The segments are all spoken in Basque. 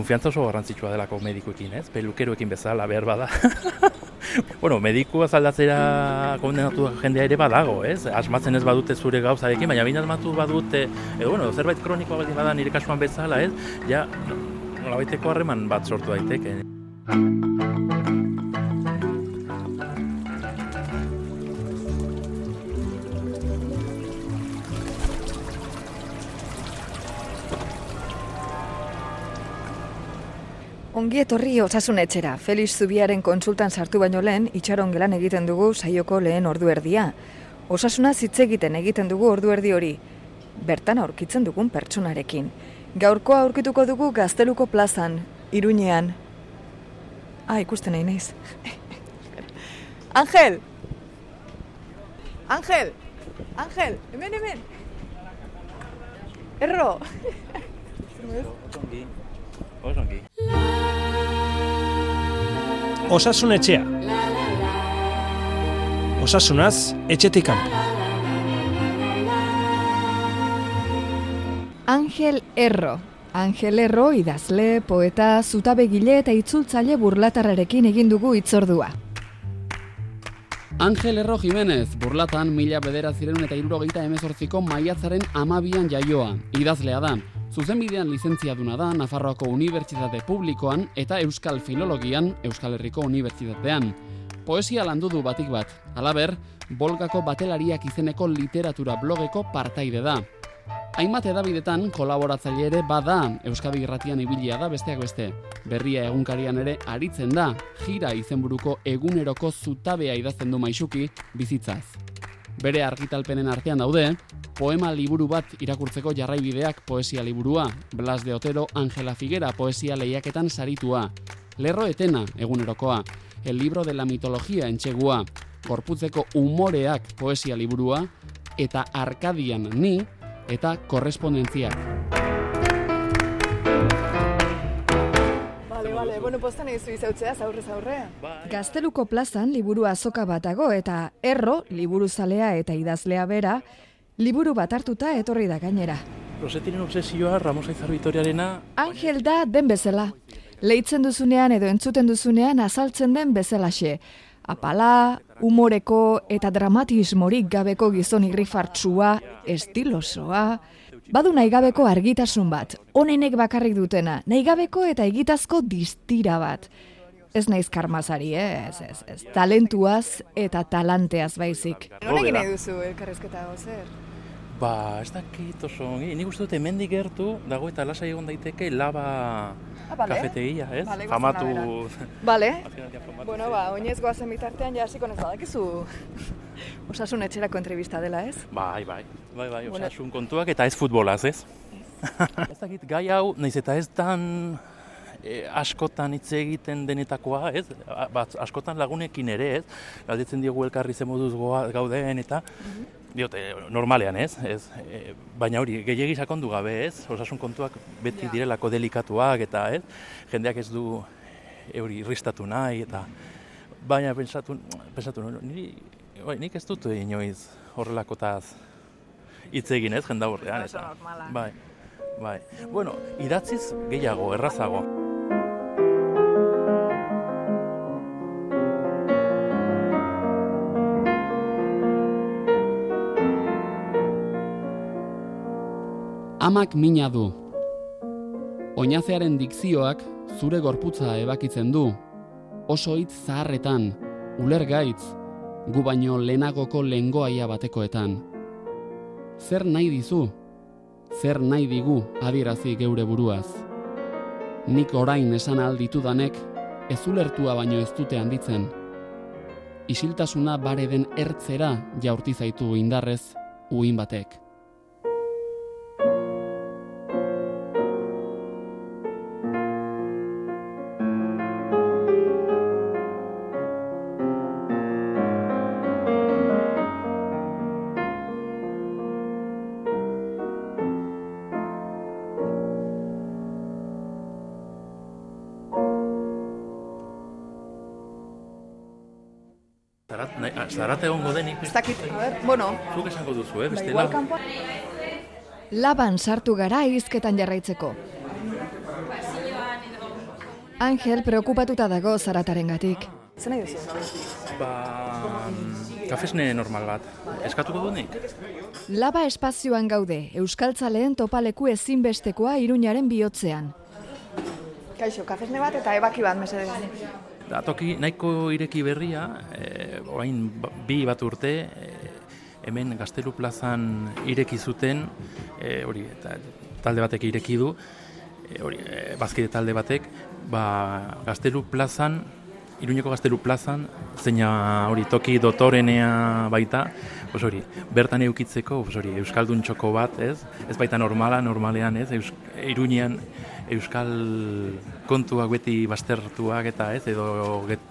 Konfiantza oso garrantzitsua delako medikuekin, ez? Pelukeroekin bezala behar bada. bueno, medikua zaldatzera kondenatu jendea ere badago, ez? Asmatzen ez badute zure gauzarekin, baina baina asmatu badute, edo, bueno, zerbait kronikoa baldin bada nire kasuan bezala, ez? Ja, nolabaiteko harreman bat sortu daiteke. Ongi etorri osasun etxera. Felix Zubiaren konsultan sartu baino lehen, itxaron gelan egiten dugu saioko lehen ordu erdia. Osasuna hitz egiten egiten dugu ordu erdi hori. Bertan aurkitzen dugun pertsonarekin. Gaurkoa aurkituko dugu Gazteluko plazan, Iruñean. Ah, ikusten nahi naiz. Angel! Angel! Angel! Hemen, hemen! Erro! Osongi. Osongi. Osasun etxea. Osasunaz, etxetik kanpo. Angel Erro. Angel Erro idazle, poeta, zutabegile eta itzultzaile burlatarrarekin egin dugu itzordua. Angel Erro Jimenez, burlatan mila bederatziren eta irurogeita emezortziko maiatzaren amabian jaioa, idazlea da. Zuzenbidean lizentziaduna da Nafarroako Unibertsitate Publikoan eta Euskal Filologian Euskal Herriko Unibertsitatean. Poesia landu du batik bat, alaber, Bolgako Batelariak izeneko literatura blogeko partaide da. Hainbat edabidetan kolaboratzaile ere bada. Euskadi Irratian ibilia da besteak beste. Berria egunkarian ere aritzen da, jira izenburuko eguneroko zutabea idazten du maisuki bizitzaz. Bere argitalpenen artean daude, poema liburu bat irakurtzeko jarraibideak poesia liburua, Blas de Otero Angela Figuera poesia lehiaketan saritua, Lerro Etena egunerokoa, El libro de la mitología entxegua, Gorputzeko umoreak poesia liburua, eta Arkadian ni, eta korrespondentziak. Vale, vale, bueno, postan egizu izautzea, zaurre, zaurre. Bai. Gazteluko plazan liburu azoka bat dago eta erro, liburu zalea eta idazlea bera, liburu bat hartuta etorri da gainera. Rosetiren obsesioa, Ramos Aizar Vitoriarena... Angel da den bezala. Leitzen duzunean edo entzuten duzunean azaltzen den bezalaxe. Apala, umoreko eta dramatismorik gabeko gizon irrifartsua, estilosoa, badu nahi gabeko argitasun bat, onenek bakarrik dutena, nahi gabeko eta egitazko distira bat. Ez naiz karmazari, eh? ez, ez, ez, talentuaz eta talanteaz baizik. Norekin nahi duzu elkarrezketa zer? Ba, ez dakit oso ongi. Nik uste dut hemendik gertu, dago eta lasai egon daiteke laba Ah, bale. kafetegia, ez? Goazen Famatu... Famatu bueno, ba, oinez goazen bitartean ja hasiko nez badakizu osasun etxerako entrevista dela, ez? Bai, bai, bai, bai, osasun kontuak eta ez futbolaz, ez? ez dakit, gai hau, naiz eta ez dan e, askotan hitz egiten denetakoa, ez? Bat, askotan lagunekin ere, ez? Galdetzen diogu elkarri ze moduz goa, gauden eta diote, normalean, ez? ez e, baina hori, gehiegi sakondu gabe, ez? Osasun kontuak beti Ja. direlako delikatuak eta, ez? Jendeak ez du hori irristatu nahi eta baina pentsatu, pentsatu niri, bai, nik ez dut inoiz horrelakotaz hitz egin ez, jenda horrean. Oso Eta, normala. bai, bai. Bueno, idatziz gehiago, errazago. Amak mina du. Oinazearen dikzioak zure gorputza ebakitzen du. Oso hitz zaharretan, ulergaitz, gu baino lehenagoko lengoaia batekoetan. Zer nahi dizu? Zer nahi digu adierazi geure buruaz? Nik orain esan alditudanek, ez ulertua baino ez dute handitzen. Isiltasuna bare den ertzera jaurti zaitu indarrez, uin batek. Zarat, nahi, ah, zarat egongo denik, Ez dakit, a ber, bueno, zuk esango duzu, eh, ba, bestela. Laban sartu gara hizketan jarraitzeko. Angel preokupatuta dago zarataren gatik. Zer nahi duzu? Ba, kafesne normal bat. Eskatuko du nik? Laba espazioan gaude, Euskaltzaleen topaleku ezinbestekoa iruñaren bihotzean. Kaixo, kafesne bat eta ebaki bat, mesedez. Da, toki nahiko ireki berria, e, orain ba- bi bat urte, e, hemen Gaztelu plazan ireki zuten, e, hori, eta talde batek ireki du, e, hori, e, bazkide talde batek, ba, Gaztelu plazan, Iruñeko Gaztelu plazan, zeina hori toki dotorenea baita, pues hori, bertan eukitzeko, pues hori, euskaldun txoko bat, ez? Ez baita normala, normalean, ez? Eus, Iruñean euskal kontuak beti baztertuak eta ez, edo get,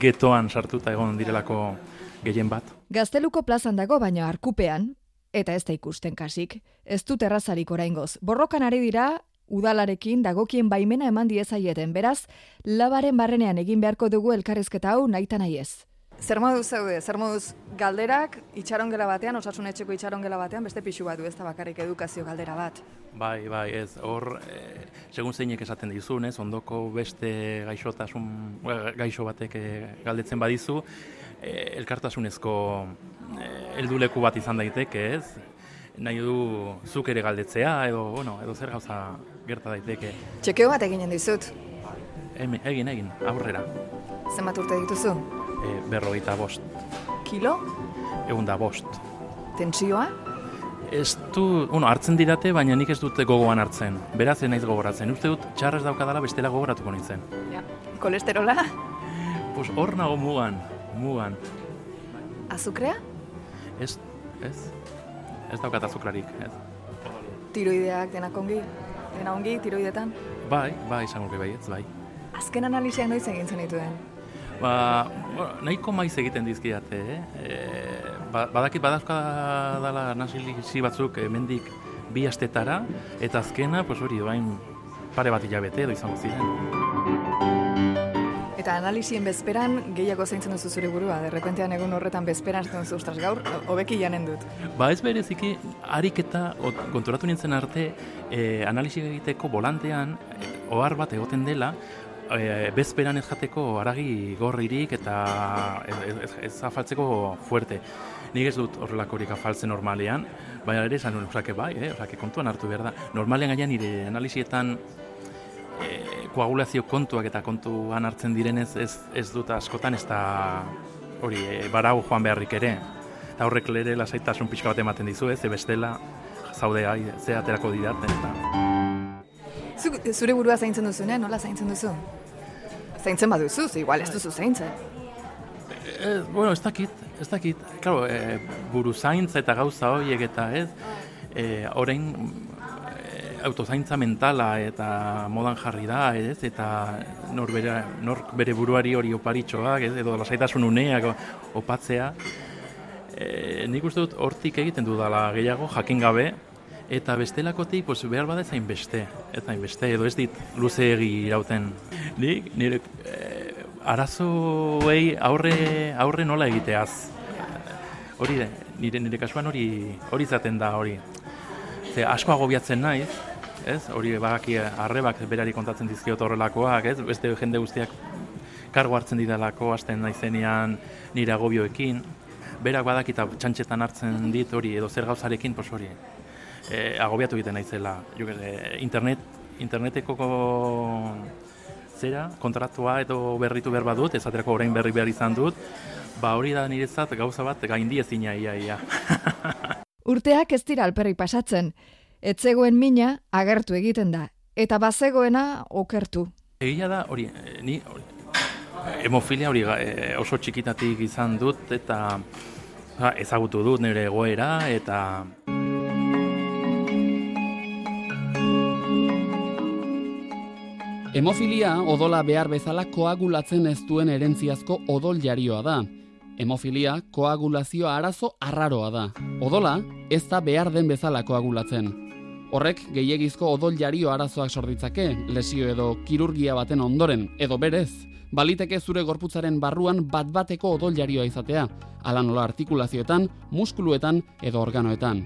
getoan sartuta egon direlako gehien bat. Gazteluko plazan dago baina arkupean, eta ez da ikusten kasik, ez dut errazarik oraingoz. Borrokan ari dira, udalarekin dagokien baimena eman diezaieten, beraz, labaren barrenean egin beharko dugu elkarrizketa hau nahi ez. Zer moduz zeude, zer moduz galderak itxarongela batean, osasun etxeko itxarongela batean, beste pixu bat du, ez da bakarrik edukazio galdera bat. Bai, bai, ez, hor, e, segun zeinek esaten dizun, ez, ondoko beste gaixotasun, eh, gaixo batek eh, galdetzen badizu, e, elkartasunezko e, helduleku bat izan daiteke, ez, nahi du zuk ere galdetzea, edo, bueno, edo zer gauza gerta daiteke. Txekeo bat eginen dizut. Hemen, egin, egin, aurrera, Zenbat urte dituzu? E, berrogeita bost, Kilo? egun da bost. Tentsioa? Ez du, bueno, hartzen didate, baina nik ez dute gogoan hartzen. Beraz, ez naiz gogoratzen. Uste dut, txarrez daukadala bestela gogoratuko nintzen. Ja. Kolesterola? Pues hor nago mugan, mugan. Azukrea? Ez, ez, ez daukat azuklarik, ez. Tiroideak denak ongi? Dena ongi, tiroidetan? Bai, bai, izango bai, ez, bai. Azken analiziak noiz egin zenituen? Ba, nahiko maiz egiten dizkiate, eh? E, ba, badakit badazka dala nasilizi batzuk hemendik bi astetara, eta azkena, pues hori, doain pare bat hilabete edo izango ziren. Eta analizien bezperan gehiago zaintzen duzu zure burua, derrepentean egun horretan bezperan zaten duzu, ostras gaur, hobeki janen dut. Ba ez bereziki, ariketa ot- konturatu nintzen arte, e, analisi egiteko volantean, e, ohar bat egoten dela, e, bezperan ez jateko aragi gorririk eta ez, ez, ez afaltzeko fuerte. Nik ez dut horrelakorik afaltzen normalean, baina ere esan osake bai, eh? osake kontuan hartu behar da. Normalean gaian nire analisietan e, koagulazio kontuak eta kontuan hartzen direnez ez, ez dut askotan ez da hori e, barau joan beharrik ere. Eta horrek lere lasaitasun pixka bat ematen dizu, ez, ze bestela zaude ai, ze aterako didaten. Eta... Zuk, zure burua zaintzen duzunean, nola zaintzen duzu? Zaintzen baduzu, ze igual ez duzu zaintzen. E, bueno, ez dakit, ez dakit. Claro, e, buru zaintza eta gauza horiek eta ez, e, orain autozaintza mentala eta modan jarri da, ez, eta nor bere, nor bere buruari hori oparitxoak, ez, edo lasaitasun uneak opatzea. E, nik uste dut hortik egiten dudala gehiago, jakin gabe, eta bestelakotik pues, behar bada ezain beste, ezain beste, edo ez dit luze egi irauten. Nik nire e, arazoei aurre, aurre nola egiteaz. Hori da, nire, nire kasuan hori hori izaten da hori. Ze asko agobiatzen naiz, ez? Hori bagaki arrebak berari kontatzen dizkiot horrelakoak, ez? Beste jende guztiak kargo hartzen didalako hasten naizenean nire agobioekin. Berak badakita txantxetan hartzen dit hori edo zer gauzarekin, pos hori. E, agobiatu egiten naizela. Jo, e, internet, interneteko zera, kontratua edo berritu behar badut, esaterako orain berri behar izan dut, ba hori da niretzat gauza bat gaindi ezina ia ia. Urteak ez dira alperrik pasatzen. Etzegoen mina agertu egiten da, eta bazegoena okertu. Egia da, hori, eh, ni hori, hemofilia hori oso txikitatik izan dut eta ba, ezagutu dut nire egoera eta Hemofilia odola behar bezala koagulatzen ez duen erentziazko odol jarioa da. Hemofilia koagulazio arazo arraroa da. Odola ez da behar den bezala koagulatzen. Horrek gehiegizko odol jario arazoak sorditzake, lesio edo kirurgia baten ondoren, edo berez, baliteke zure gorputzaren barruan bat-bateko odol jarioa izatea, ala nola artikulazioetan, muskuluetan edo organoetan.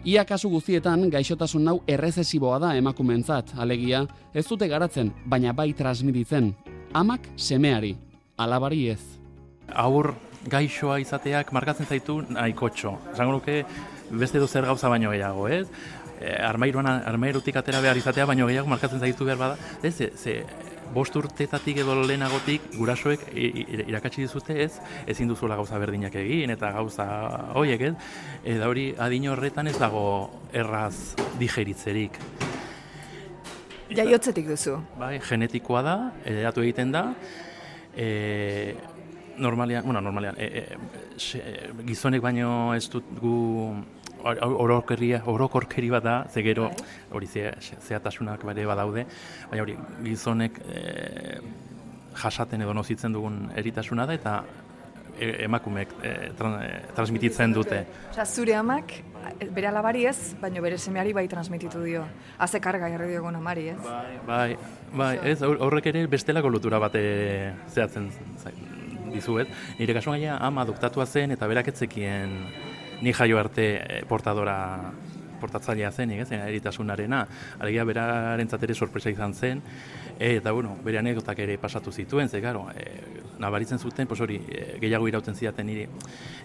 Ia kasu guztietan gaixotasun hau errezesiboa da emakumeentzat, alegia, ez dute garatzen, baina bai transmititzen. Amak semeari, alabari ez. Aur gaixoa izateak markatzen zaitu nahikotxo. Esango nuke beste edo zer gauza baino gehiago, ez? E, armairuan, armairutik atera behar izatea baino gehiago markatzen zaitu behar bada. Ez, ze, ze bost urtetatik edo lehenagotik gurasoek irakatsi dizute ez, ezin duzuela gauza berdinak egin eta gauza horiek ez, eta hori adin horretan ez dago erraz digeritzerik. Jaiotzetik duzu. Bai, genetikoa da, edatu egiten da, e, normalean, bueno, normalean, e, e, se, gizonek baino ez dut gu orokorria, orokorkeri bat da, ze gero hori ze, zehatasunak bare badaude, baina hori gizonek e, jasaten edo nozitzen dugun eritasuna da eta e, emakumeek e, tran, e, transmititzen dute. Osea, zure amak, bere alabari ez, baina bere semeari bai transmititu dio. Haze karga jarri diogun amari, ez? Bai, bai, ez, hor- horrek ere bestelako lotura bate zehatzen zai- dizuet. Nire kasuan gaina ama adoptatua zen eta berak etzekien ni jaio arte eh, portadora portatzailea zen, ez, eritasunarena. Alegia berarentzat ere sorpresa izan zen, e, eta bueno, bere anekdotak ere pasatu zituen, ze garo, e, nabaritzen zuten, pues hori, gehiago irauten zidaten niri,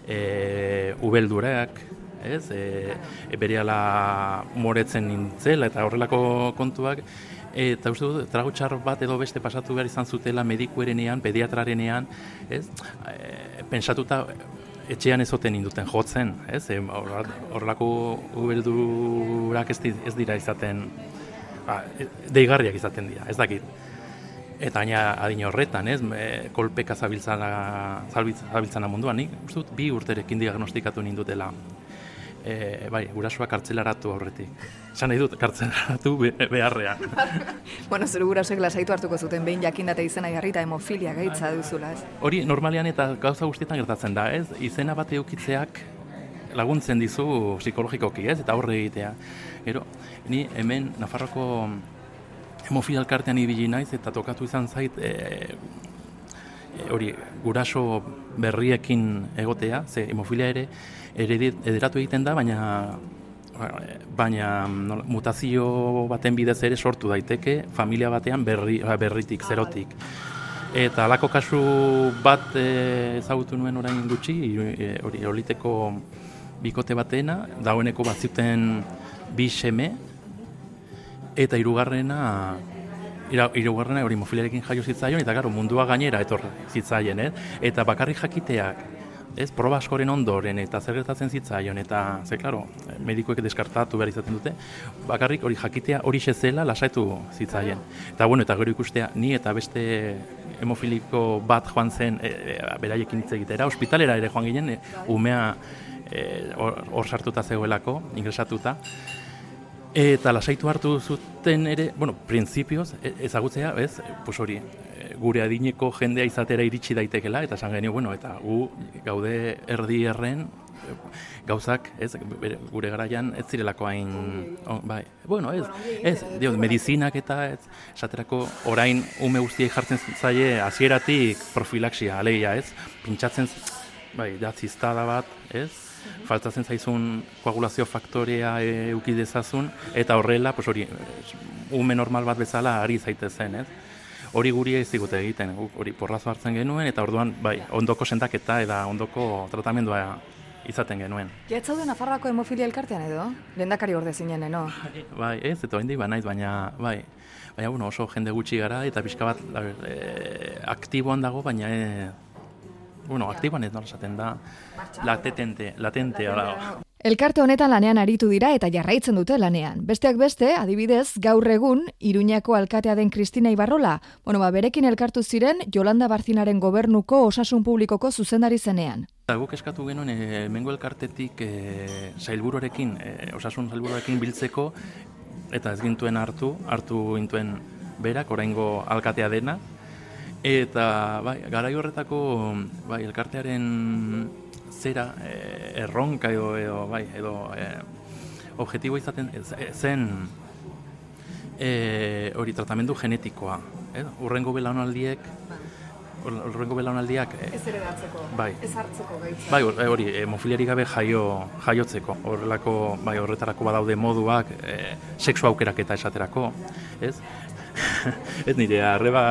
e, ubeldurak, ez, e, e, berehala moretzen nintzela eta horrelako kontuak, eta uste dut, trago txar bat edo beste pasatu behar izan zutela medikuerenean, pediatrarenean, ez, e, pensatuta etxean ez oten induten jotzen, ez, horrelako ubeldurak ez, ez dira izaten, ba, e, deigarriak izaten dira, ez dakit. Eta gaina adin horretan, ez, e, kolpeka zabiltzana, zabiltz- zabiltzana munduan, nik uste dut bi urterekin diagnostikatu nindutela. E, bai, gurasoak kartzelaratu aurretik. Esan nahi dut, kartzelaratu be- beharrean. Bueno, zure gurasoek lasaitu hartuko zuten behin jakindate izena jarri eta hemofilia gaitza duzula, ez? Hori normalean eta gauza guztietan gertatzen da, ez? Izena bat eukitzeak laguntzen dizu psikologikoki, ez? Eta aurre egitea. Gero, ni hemen Nafarroko hemofilia elkartean ibili naiz eta tokatu izan zait e, hori guraso berriekin egotea, ze hemofilia ere ederatu egiten da, baina baina nola, mutazio baten bidez ere sortu daiteke familia batean berri, berritik, zerotik. Eta halako kasu bat e, ezagutu nuen orain gutxi, e, hori oliteko bikote batena, dagoeneko bat zuten bi seme, eta hirugarrena hirugarrena hori mofiliarekin jaio zitzaion, eta garo mundua gainera etor zitzaien, eh? eta bakarrik jakiteak, ez, proba askoren ondoren, eta zer gertatzen zitzaion, eta, ze, klaro, medikuek deskartatu behar izaten dute, bakarrik hori jakitea hori zela lasaitu zitzaien. Eta, bueno, eta gero ikustea, ni eta beste hemofiliko bat joan zen, e, e, beraiekin hitz egitera, ospitalera ere joan ginen, e, umea e, hor sartuta zegoelako, ingresatuta, Eta lasaitu hartu zuten ere, bueno, printzipioz, e- ezagutzea, ez, pues hori, e, gure adineko jendea izatera iritsi daitekela, eta esan genio, bueno, eta gu gaude erdi erren, gauzak, ez, gure garaian ez zirelako hain, on, bai, bueno, ez, ez, dio, medizinak eta, ez, esaterako orain ume guztiei jartzen zaie hasieratik profilaxia, alegia, ez, pintxatzen, bai, da ziztada bat, ez, faltatzen zaizun koagulazio faktorea e, uki dezazun, eta horrela, pues hori, eh, ume normal bat bezala ari zaitezen, ez? Hori guri ez digute egiten, hori porrazo hartzen genuen, eta orduan, bai, ondoko sentaketa eta ondoko tratamendua izaten genuen. Ja, ez zaude Nafarroako hemofilia elkartean edo? Lendakari orde zinen, no? Bai, ez, eta oraindik banaiz, baina, bai, baina, bueno, oso jende gutxi gara, eta pixka bat, e, aktiboan dago, baina, e, bueno, aktiboan ez nola esaten da, latente, latente, hala, Elkarte honetan lanean aritu dira eta jarraitzen dute lanean. Besteak beste, adibidez, gaur egun, Iruñako alkatea den Kristina Ibarrola, bueno, ba, berekin elkartu ziren Jolanda Barzinaren gobernuko osasun publikoko zuzendari zenean. Eta guk eskatu genuen e, mengo elkartetik e, sailburuarekin, e, osasun sailburuarekin biltzeko, eta ez gintuen hartu, hartu gintuen berak, oraingo alkatea dena, eta bai, garai horretako bai, elkartearen zera e, erronka edo, edo, bai, edo e, objektibo izaten e, zen e, hori tratamendu genetikoa. Eh? Urrengo belaunaldiek horrengo belaunaldiak e, Ez ere datzeko, Bai. ez hartzeko gaitza. Bai, hor- hori, hemofiliarik gabe jaio, jaiotzeko. Horrelako, bai, horretarako badaude moduak, e, sexu aukeraketa esaterako, ez? ez nire arreba,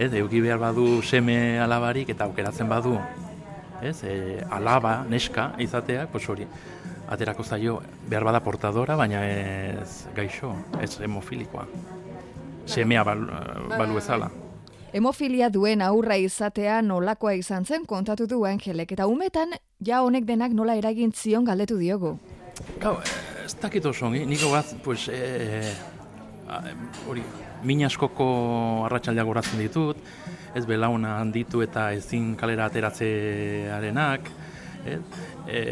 ez, euki behar badu seme alabarik eta aukeratzen badu, ez? E, alaba, neska izatea, pues hori, aterako zaio behar bada portadora, baina ez gaixo, ez hemofilikoa. Semea bal, balu ezala. Hemofilia duen aurra izatea nolakoa izan zen kontatu du Angelek eta umetan ja honek denak nola eragin zion galdetu diogu. Gau, ez dakit oso niko bat, pues, e, hori, min askoko arratsaldeak goratzen ditut, ez belauna handitu eta ezin kalera ateratzearenak, ez, e,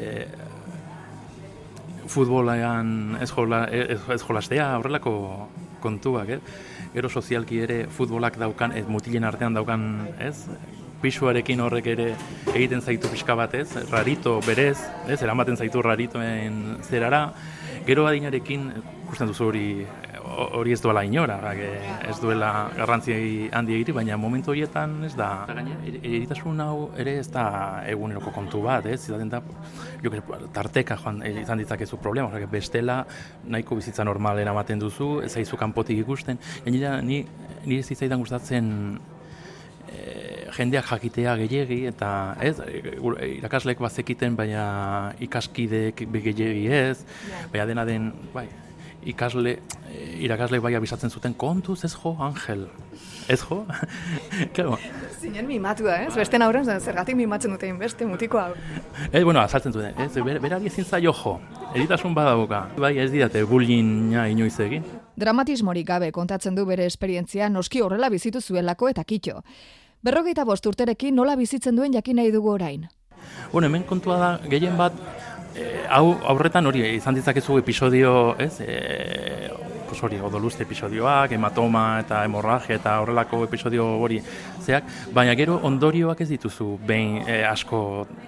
futbolean ez, jola, ez, ez jolastea, horrelako kontuak, ez? Gero sozialki ere futbolak daukan, ez mutilen artean daukan, ez? Pisuarekin horrek ere egiten zaitu pixka bat, ez? Rarito berez, ez? Eramaten zaitu raritoen zerara. Gero adinarekin, ikusten duzu hori hori ez duela inora, bake, ez duela garrantzi handi egiri, baina momentu horietan ez da. Er- eritasun hau ere ez da eguneroko kontu bat, ez? Izaten da, jo, tarteka joan eh, izan ditzakezu problema, osea, bestela nahiko bizitza normal eramaten duzu, ez zaizu kanpotik ikusten. Gainera, ni ni ez zitzaidan gustatzen eh, jendeak jakitea gehiegi eta ez irakasleek bazekiten baina ikaskideek gehiegi ez baina dena den bai ikasle eh, irakasleek bai abisatzen zuten kontuz ez jo Angel ez jo claro Zinen mimatua, ez? Beste aurren, zergatik mimatzen dute beste mutiko hau. Ez, bueno, azaltzen zuten, ez, ber, berari ezin zaio jo, eritasun badauka. Bai, ez didate bullyinga inoiz egin. Dramatismorik gabe kontatzen du bere esperientzia noski horrela bizitu zuelako eta kitxo. Berrogeita bost urterekin nola bizitzen duen jakin nahi dugu orain. Bueno, hemen kontua da, gehien bat, eh, hau aurretan hori izan ditzakezu episodio, ez, e, pues hori, odoluzte episodioak, hematoma eta hemorragia eta horrelako episodio hori zeak, baina gero ondorioak ez dituzu behin eh, asko,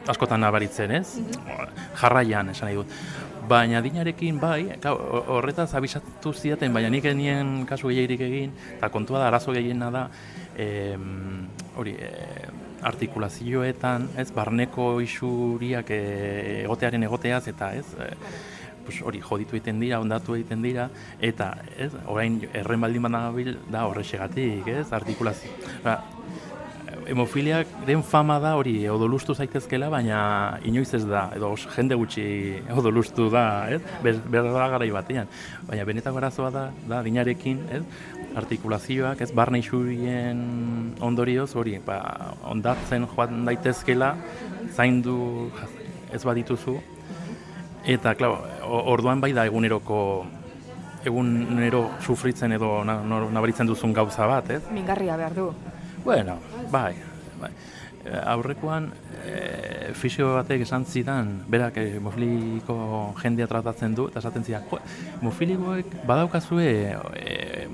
askotan nabaritzen, ez? Jarraian, esan nahi dut. Baina dinarekin bai, horretaz abisatu zidaten, baina nik genien kasu gehierik egin, eta kontua da, arazo gehiena da, em, hori, e, artikulazioetan, ez, barneko isuriak e, egotearen egoteaz, eta ez, e, pues hori joditu egiten dira, ondatu egiten dira, eta ez, orain erren baldin badabil da horrexegatik, ez, artikulazio. Ba, hemofiliak den fama da hori odolustu zaitezkela, baina inoiz ez da, edo jende gutxi odolustu da, ez? Ber, berda garai batean. Baina benetako arazoa da, da dinarekin, ez? Artikulazioak, ez barne isurien ondorioz, hori, ba, ondatzen joan daitezkela, zaindu ez badituzu, eta, klar, orduan bai da eguneroko egunero sufritzen edo nabaritzen duzun gauza bat, ez? Mingarria behar du. Bueno, bai, bai. Aurrekoan e, fisio batek esan zidan, berak e, hemofiliko jendea tratatzen du, eta esaten zidan, jo, hemofilikoek badaukazue, e,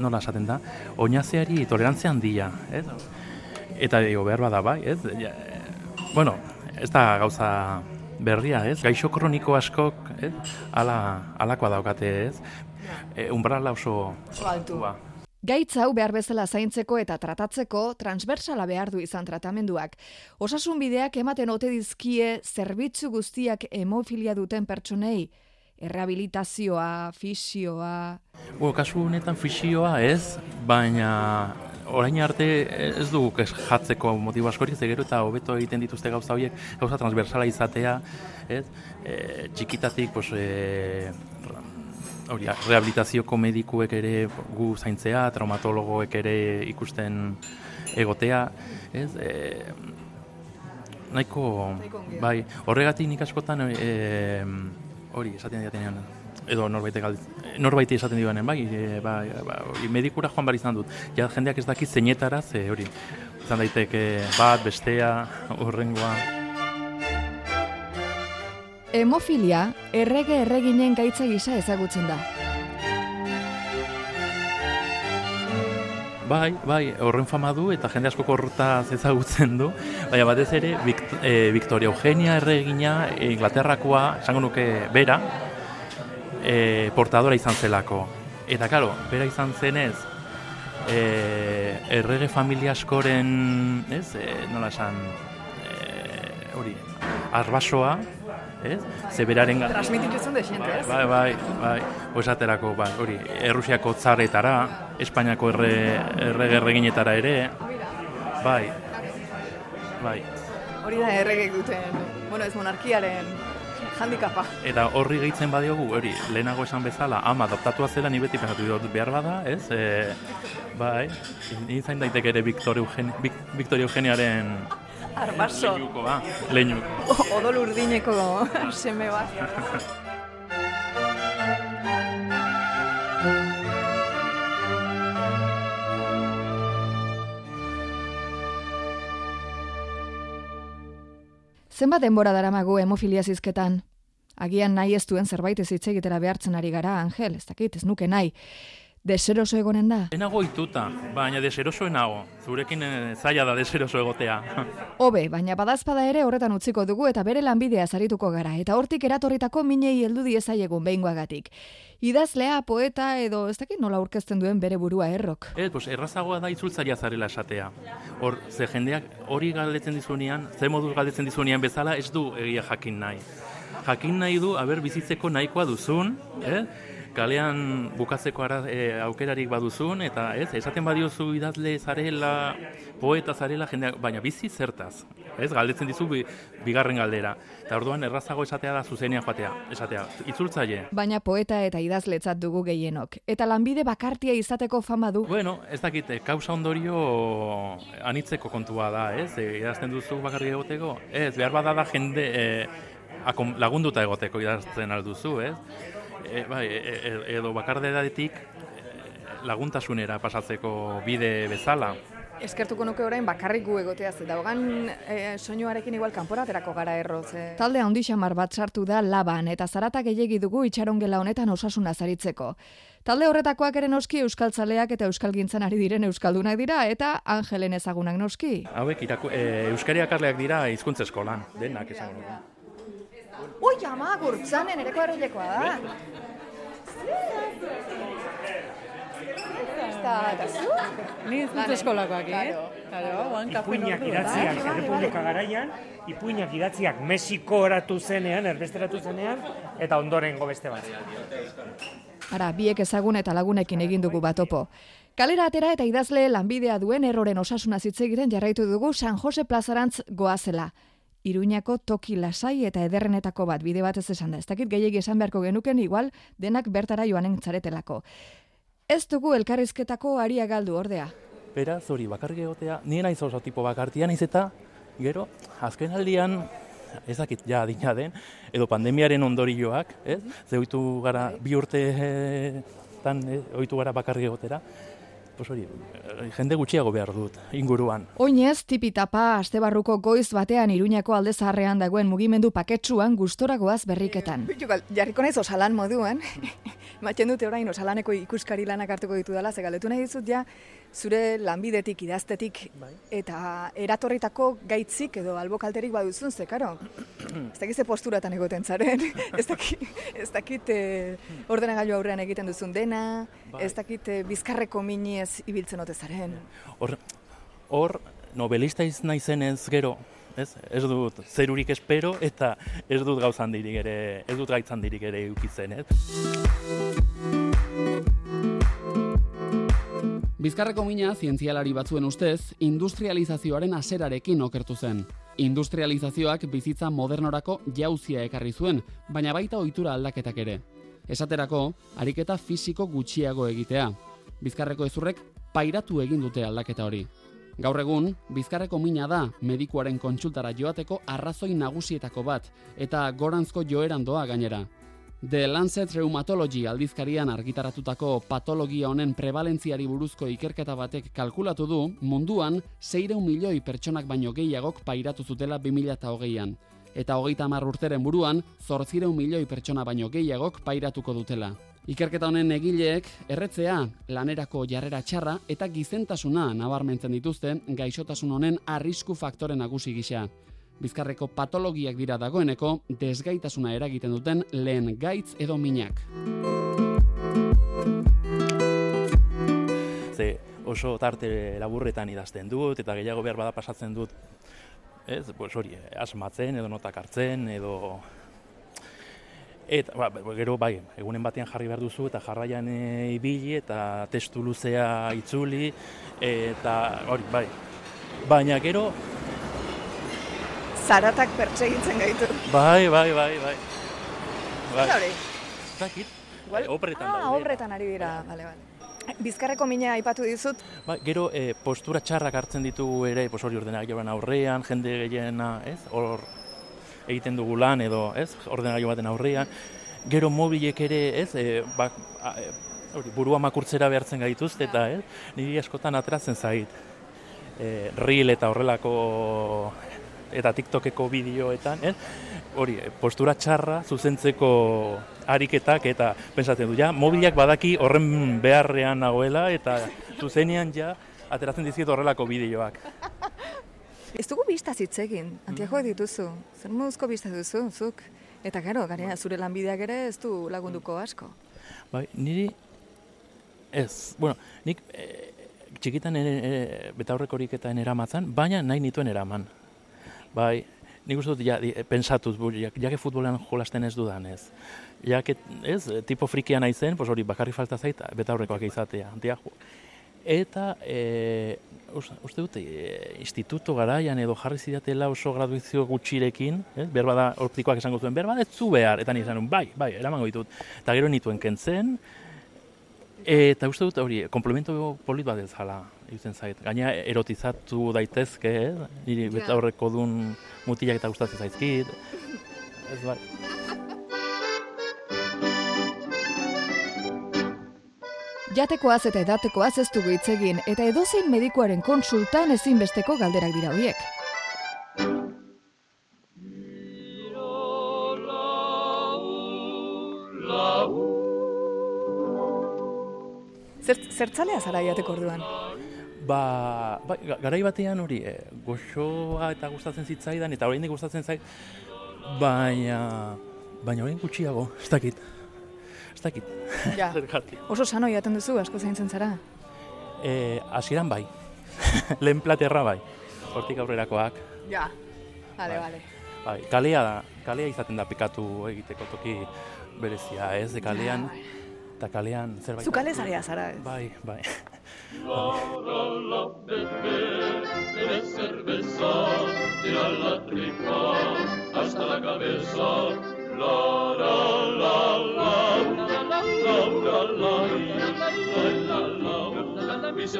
nola esaten da, oinazeari tolerantzia handia, ez? Eta digo, behar bada bai, ez? Ja, bueno, ez da gauza berria, ez? Gaixo kroniko askok, ez? Ala, alakoa daukate, ez? E, umbrala oso... Oso altu. Ba, Gaitz hau behar bezala zaintzeko eta tratatzeko transversala behar du izan tratamenduak. Osasun bideak ematen ote dizkie zerbitzu guztiak hemofilia duten pertsonei. Errehabilitazioa, fisioa... Bueno, kasu honetan fisioa ez, baina orain arte ez dugu jatzeko motibo askorik, ze gero eta hobeto egiten dituzte gauza horiek, gauza transversala izatea, ez? E, txikitatik, pues, e, hori, rehabilitazioko medikuek ere gu zaintzea, traumatologoek ere ikusten egotea, ez? E, nahiko, bai, horregatik nik askotan e, hori esaten diatenean, edo norbait norbaiti esaten dioanen, bai, e, bai, ba, hori, medikura joan bar izan dut. Ja jendeak ez daki zeinetara, ze hori, izan daiteke bat, bestea, horrengoa. Hemofilia errege erreginen gaitza gisa ezagutzen da. Bai, bai, horren fama du eta jende asko horretaz ezagutzen du, baina batez ere Vict e, Victoria Eugenia erregina Inglaterrakoa, esango nuke bera, e, portadora izan zelako. Eta karo, bera izan zenez, e, errege familia askoren, ez, e, nola esan, e, hori, arbasoa, ez, zeberaren gana. Transmititu zuen desiente, ez? Bai, bai, bai, osaterako, bai, hori, Errusiako tzaretara, Espainiako erre, erreginetara ere, bai, bai. Hori da erregek duten, bueno, ez monarkiaren handikapa. Eta horri gehitzen badiogu, hori, lehenago esan bezala, ama adoptatua zela, ni beti pensatu dut behar bada, ez? E, bai, ni zain daiteke ere Victor Eugen, Vic- Victoria Eugeniaren Arbaso, leinuko, ba, leinuko. odol urdineko seme bat. Zenbat denbora daramagu hemofilia zizketan? Agian nahi ez duen zerbait ez hitz egitera behartzen ari gara, Angel, ez dakit, ez nuke nahi. Deseroso egonen da? Enago ituta, baina deseroso enago. Zurekin eh, zaila da deseroso egotea. Hobe, baina badazpada ere horretan utziko dugu eta bere lanbidea zarituko gara, eta hortik eratorritako minei heldu diezaiegun behingoagatik. Idazlea, poeta edo ez dakit nola aurkezten duen bere burua errok. Ez, pues, errazagoa da itzultzaria zarela esatea. Hor, ze jendeak hori galdetzen dizunean, ze moduz galdetzen dizunean bezala, ez du egia jakin nahi. Jakin nahi du, aber bizitzeko nahikoa duzun, eh? Kalean bukatzeko ara, e, aukerarik baduzun, eta ez, esaten badiozu idazle zarela, poeta zarela, jendeak, baina bizi zertaz. Ez, galdetzen dizu bi, bigarren galdera. Eta orduan errazago esatea da zuzenean joatea, esatea, itzultzaile. Baina poeta eta idazletzat dugu gehienok. Eta lanbide bakartia izateko fama du. Bueno, ez dakit, eh, kausa ondorio anitzeko kontua da, ez? E, idazten duzu bakarrik egoteko? Ez, behar bada da jende e, lagunduta egoteko idazten alduzu, ez? E, bai, e, e, edo bakardedadetik e, laguntasunera pasatzeko bide bezala. Eskertuko nuke orain bakarrik gu egotea ze daugan e, soinuarekin igual kanporaterako gara erro ze. Talde handi xamar bat sartu da laban eta zarata gehiegi dugu itxarongela honetan osasuna zaritzeko. Talde horretakoak ere noski euskaltzaleak eta euskalgintzan ari diren euskaldunak dira eta Angelen ezagunak noski. Hauek iraku, e, euskari akarleak dira hizkuntza eskolan, denak dugu. Ui, ama, gurtzanen ereko erroilekoa da. Eta, eta zu? Ni hizkuntza eskolakoak, eh? Claro, kafe Ipuinak nordu, idatziak bai. Errepublika garaian, ipuinak idatziak Mexiko eratu zenean, erbesteratu zenean, eta ondorengo beste bat. Ara, biek ezagun eta lagunekin egin dugu batopo. Kalera atera eta idazle lanbidea duen erroren osasuna hitz egiten jarraitu dugu San Jose plazarantz goazela. Iruñako toki lasai eta ederrenetako bat bide batez esan da. Ez dakit gehiegi esan beharko genuken igual denak bertara joanen zaretelako. Ez dugu elkarrizketako aria galdu ordea. Beraz, hori, bakarrik egotea, nien naiz oso tipo bakartia naiz eta, gero, azken aldian, ez dakit ja adina den, edo pandemiaren ondorioak, ez? Ze ohitu gara bi urte tan, eh, ohitu gara bakarrik egotera, pues hori, eh, jende gutxiago behar dut, inguruan. Oinez, tipitapa, astebarruko goiz batean Iruñako alde zaharrean dagoen mugimendu paketsuan gustoragoaz berriketan. Bitu, gal, jarriko naiz osalan moduan. Maten dute orain osalaneko ikuskari lanak hartuko ditu dela, ze galdetu nahi dizut ja, zure lanbidetik, idaztetik, eta eratorritako gaitzik edo albokalterik baduzun, ze, karo, ez dakit ze posturatan egoten zaren, ez dakit, ez dakit eh, ordenagailu aurrean egiten duzun dena, ez dakit eh, bizkarreko miniez ibiltzen ote zaren. Hor, hor, novelista iz naizenez gero, ez? Ez dut zerurik espero eta ez dut gauzan dirik ere, ez dut gaitzan dirik ere eukitzen, ez? Bizkarreko mina zientzialari batzuen ustez, industrializazioaren haserarekin okertu zen. Industrializazioak bizitza modernorako jauzia ekarri zuen, baina baita ohitura aldaketak ere. Esaterako, ariketa fisiko gutxiago egitea. Bizkarreko ezurrek pairatu egin dute aldaketa hori. Gaur egun, bizkarreko mina da medikuaren kontsultara joateko arrazoi nagusietako bat, eta goranzko joeran doa gainera. The Lancet Rheumatology aldizkarian argitaratutako patologia honen prevalentziari buruzko ikerketa batek kalkulatu du munduan 600 milioi pertsonak baino gehiagok pairatu zutela 2008an. Eta hogeita hamar urteren buruan, zortzireun milioi pertsona baino gehiagok pairatuko dutela. Ikerketa honen egileek erretzea, lanerako jarrera txarra eta gizentasuna nabarmentzen dituzte gaixotasun honen arrisku faktore nagusi gisa. Bizkarreko patologiak dira dagoeneko desgaitasuna eragiten duten lehen gaitz edo minak. Ze oso tarte laburretan idazten dut, eta gehiago behar bada pasatzen dut, ez, pues hori, asmatzen, edo notak hartzen, edo... Eta, ba, gero, bai, egunen batean jarri behar duzu, eta jarraian e, ibili, eta testu luzea itzuli, eta hori, bai. Baina gero, Zaratak pertsegitzen gaitu. bai, bai, bai, bai. Bai, Hori. zakit, Igual- eh, opretan ah, daude. horretan ari dira, bale, bale. Bizkarreko mina aipatu dizut, Ba, gero e, postura txarrak hartzen ditugu ere, pos hori ordenagailuaren aurrean, jende gehiena, ez? Hor egiten dugu lan edo, ez? Ordenagailu baten aurrean. Gero mobilek ere, ez? E, ba, a, e, hori, burua makurtzera behartzen gaituzte eta, ez? Niri askotan atratzen zait. E, reel eta horrelako eta TikTokeko bideoetan, ez? Hori, e, postura txarra zuzentzeko ariketak eta pensatzen du, ja, mobilak badaki horren beharrean nagoela eta zuzenean ja ateratzen dizkiet horrelako bideoak. Ez dugu bistaz hitz egin, antiagoak dituzu. Zer moduzko bista duzu, zuk? Eta gero, gainera zure lanbideak ere ez du lagunduko asko. Bai, niri ez, bueno, nik e, txikitan ere, e, betaurrekorik eta eramatzen, baina nahi nituen eraman. Bai, nik uste dut, ja, di- pensatuz, bu, jak, jake futbolean jolasten ez dudan ez. Jake, ez, tipo frikia naizen, pues hori bakarri falta zait, betaurrekoak izatea, antiago. Eta, e, us- uste dut, e, instituto garaian edo jarri zidatela oso graduizio gutxirekin, ez? behar bada, optikoak esango zuen, behar bada ez zu behar, eta nizan, bai, bai, eramango ditut. Eta gero nituen kentzen, eta uste dut hori, komplemento polit bat ez jala, irutzen zait. Gaina erotizatu daitezke, ez? niri Ja. betaurreko dun mutilak eta gustatzen zaizkit. Ez bai. Jatekoaz eta edatekoaz ez dugu hitz egin eta edozein medikuaren konsultan ezinbesteko galderak dira horiek. Zer, zertzalea zara jateko orduan? Ba, ga- garai batean hori, e, goxoa eta gustatzen zitzaidan, eta oraindik gustatzen zait, baina, baina orain gutxiago, ez dakit. Dakit. Ja. Zergatik. Oso sano jaten duzu, asko zaintzen zara. E, hasieran bai. Lehen platerra bai. Hortik aurrerakoak. Ja. Bale, Bai. bale. Bai, kalea kalea izaten da pikatu egiteko toki berezia, ez? De kalean, eta kalean zerbait... Zu kale zarea zara, ez? Bai, bai. Ur,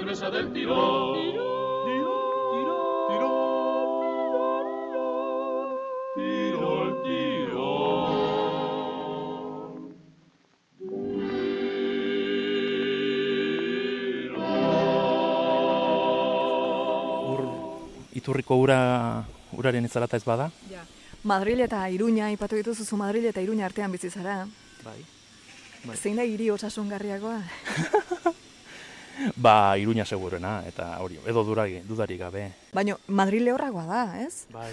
iturriko ura, uraren itzalata ez bada. Ja. Madril eta Iruña, ipatu dituzu zu Madril eta Iruña artean bizi zara. Bai. Bai. Zein da hiri osasungarriagoa? Ba, iruña seguruena, eta hori, edo durari, dudarik gabe. Baina Madril lehorragoa da, ez? Bai.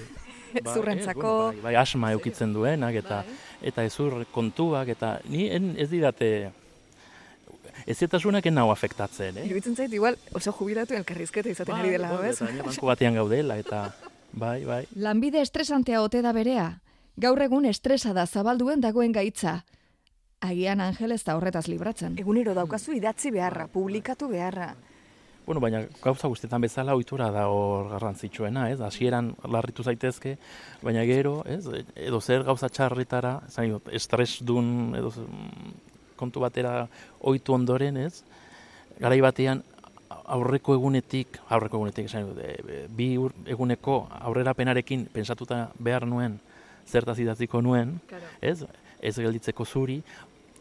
Zurrentzako. bai, bai, asma eukitzen duenak, eta eta ezur kontuak, eta ni en, ez didate, ez zetasunak en nau afektatzen, eh? Iruditzen zait, igual oso jubilatu elkarrizketa izaten ari dela, bai, ez? eta banku batean gaudela, eta bai, bai. Lanbide estresantea ote da berea. Gaur egun estresa da zabalduen dagoen gaitza. Agian Angel ez da horretaz libratzen. Egunero daukazu idatzi beharra, publikatu beharra. Bueno, baina gauza guztietan bezala ohitura da hor garrantzitsuena, ez? Hasieran larritu zaitezke, baina gero, ez? Edo zer gauza txarritara, esan dut, estres dun edo mm, kontu batera ohitu ondoren, ez? Garai batean aurreko egunetik, aurreko egunetik esan dut, e, bi ur- eguneko aurrerapenarekin pensatuta behar nuen zertaz idatziko nuen, ez? Ez gelditzeko zuri,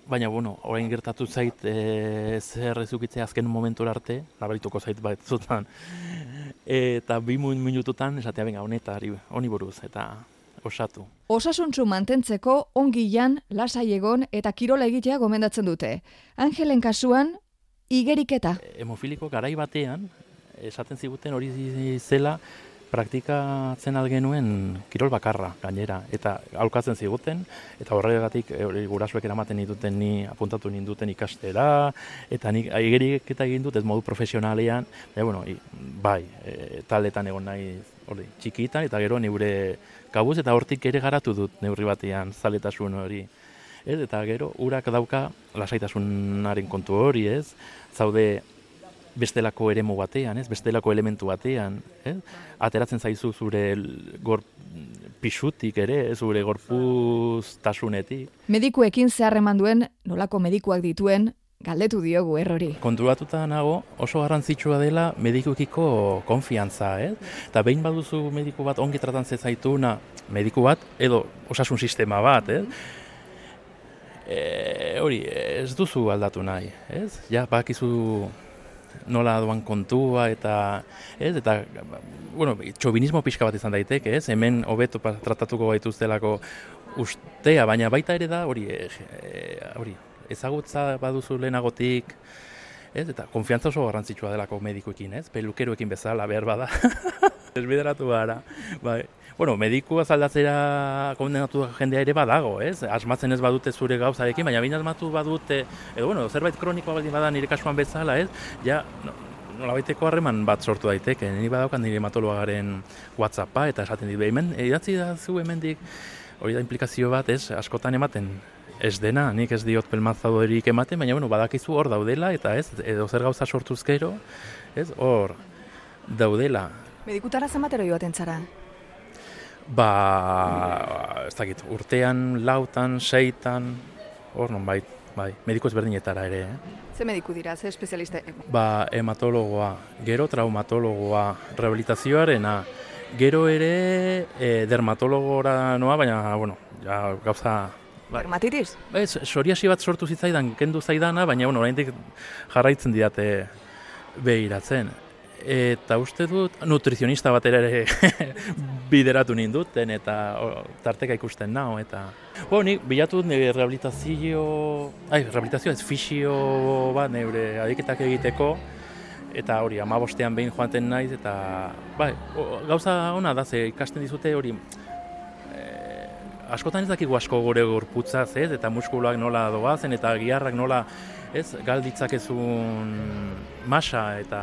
Baina, bueno, orain gertatu zait e, zer ezukitzea azken momentura arte, nabarituko zait bat zutan. Eta bi min- minututan esatea benga honetari, honi buruz, eta osatu. Osasuntsu mantentzeko ongilan, lasai egon eta kirola egitea gomendatzen dute. Angelen kasuan, igeriketa. Hemofiliko garai batean, esaten ziguten hori zela praktikatzen algenuen kirol bakarra gainera, eta aurkatzen ziguten, eta horregatik e, hori gurasuek eramaten dituten ni apuntatu ninduten ikastera, eta nik aigerik eta egin dut ez modu profesionalean, e, bueno, i, bai, e, taldetan egon nahi hori, txikita, eta gero neure kabuz, eta hortik ere garatu dut neurri batean zaletasun hori. Ez, eta gero, urak dauka lasaitasunaren kontu hori, ez? Zaude bestelako eremu batean, ez? Bestelako elementu batean, ez? Ateratzen zaizu zure gor pisutik ere, zure gorpuz tasunetik. Medikuekin zeharreman duen, nolako medikuak dituen, galdetu diogu errori. Konturatuta nago oso garrantzitsua dela medikukiko konfiantza, ez? Eta behin baduzu mediku bat ongi tratan zaituna, mediku bat edo osasun sistema bat, ez? E, hori, ez duzu aldatu nahi, ez? Ja, bakizu nola doan kontua eta ez eta bueno, txobinismo pixka bat izan daiteke, ez? Hemen hobeto tratatuko gaituztelako ustea, baina baita ere da hori e, hori ezagutza baduzu lehenagotik ez? Eta konfiantza oso garrantzitsua delako medikuekin, ez? Pelukeroekin bezala behar bada. Desbideratu gara. Bai. Bueno, mediku azaldatzera kondenatu jendea ere badago, ez? Asmatzen ez badute zure gauzarekin, baina baina asmatu badute, edo bueno, zerbait kronikoa baldin bada nire kasuan bezala, ez? Ja, no, nola baiteko harreman bat sortu daiteke, nire badaukan nire hematologaren whatsappa, eta esaten dit, hemen, idatzi da zu hemendik, hori da implikazio bat, ez? Askotan ematen ez dena, nik ez diot pelmazadorik ematen, baina bueno, badakizu hor daudela, eta ez, edo zer gauza sortuzkero, ez, hor daudela. Medikutara zenbatero joaten zara? Ba, ez dakit, urtean, lautan, seitan, hor non bai, mediko ezberdinetara ere, eh? Ze mediku dira, ze espezialista? Ba, hematologoa, gero traumatologoa, rehabilitazioarena, gero ere e, dermatologora noa, baina, bueno, ja, gauza... Bai. Dermatitis? Ez, soriasi bat sortu zitzaidan, kendu zaidana, baina, bueno, oraindik jarraitzen didate behiratzen eta uste dut nutrizionista bat ere bideratu ninduten eta tarteka ikusten nao eta bo, nik bilatu dut rehabilitazio ai, rehabilitazio ez fisio bat neure adiketak egiteko eta hori amabostean behin joaten naiz eta bai, gauza ona da ze ikasten dizute hori eh, askotan ez dakigu asko gure gorputzaz, ez? Eta muskuloak nola doazen eta giharrak nola, ez? Galditzakezun masa eta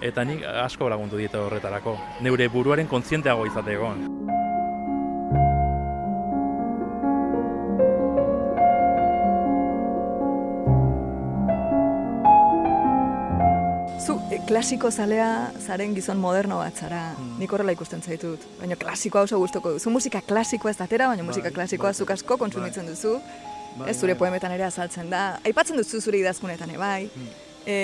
eta nik asko lagundu diete horretarako. Neure buruaren kontzienteago izateko. Zu, e, klasiko zalea zaren gizon moderno bat zara, hmm. nik horrela ikusten zaitut. Baina klasikoa oso gustoko duzu. Musika klasikoa ez datera, baina musika bai, klasikoa bai, zuk asko kontsumitzen bai. duzu. Bai, ez zure bai, poemetan ere azaltzen da. Aipatzen duzu zure idazkunetan, bai. Hmm. E,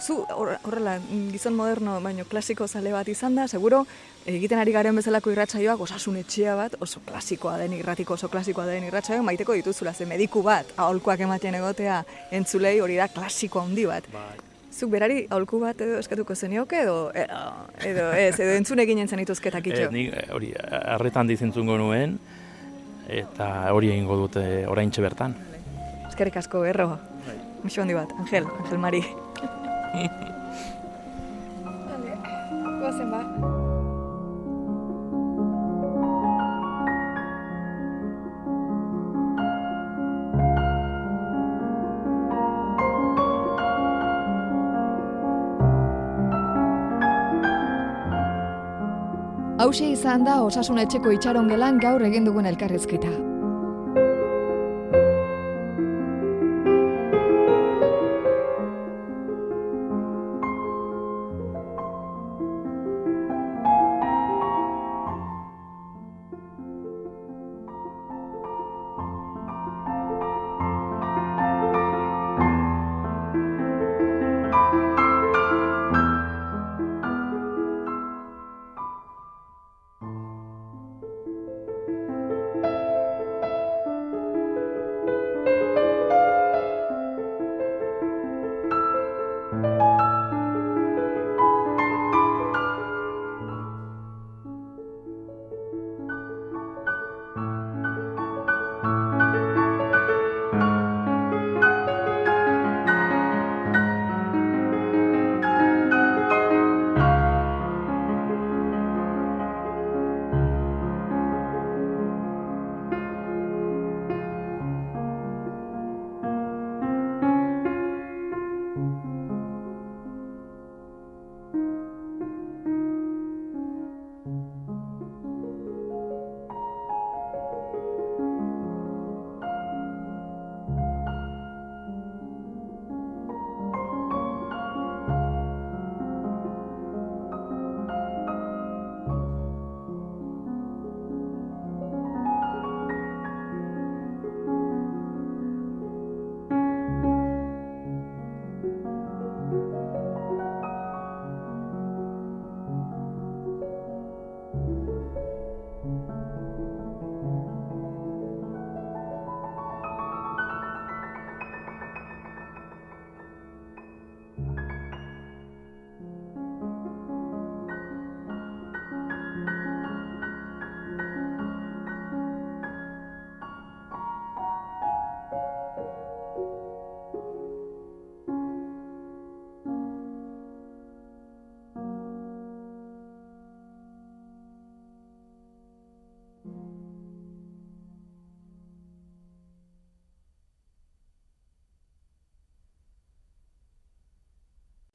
zu horrela gizon moderno baino klasiko zale bat izan da, seguro egiten ari garen bezalako irratsaioak osasun etxea bat, oso klasikoa den irratiko oso klasikoa den irratsaioak maiteko dituzula ze mediku bat aholkuak ematen egotea entzulei hori da klasiko handi bat. Bai. Zuk berari aholku bat edo eskatuko zenioke edo edo, edo ez edo entzun egin zen ituzketak itxo. Eh, ni hori harretan dizentzungo nuen eta hori egingo dute oraintxe bertan. Eskerrik asko erro. Bai. Muxo handi bat, Angel, Angel Mari. Goazen ba. Hauxe izan da osasun etxeko itxaron gelan gaur egin dugun elkarrizketa.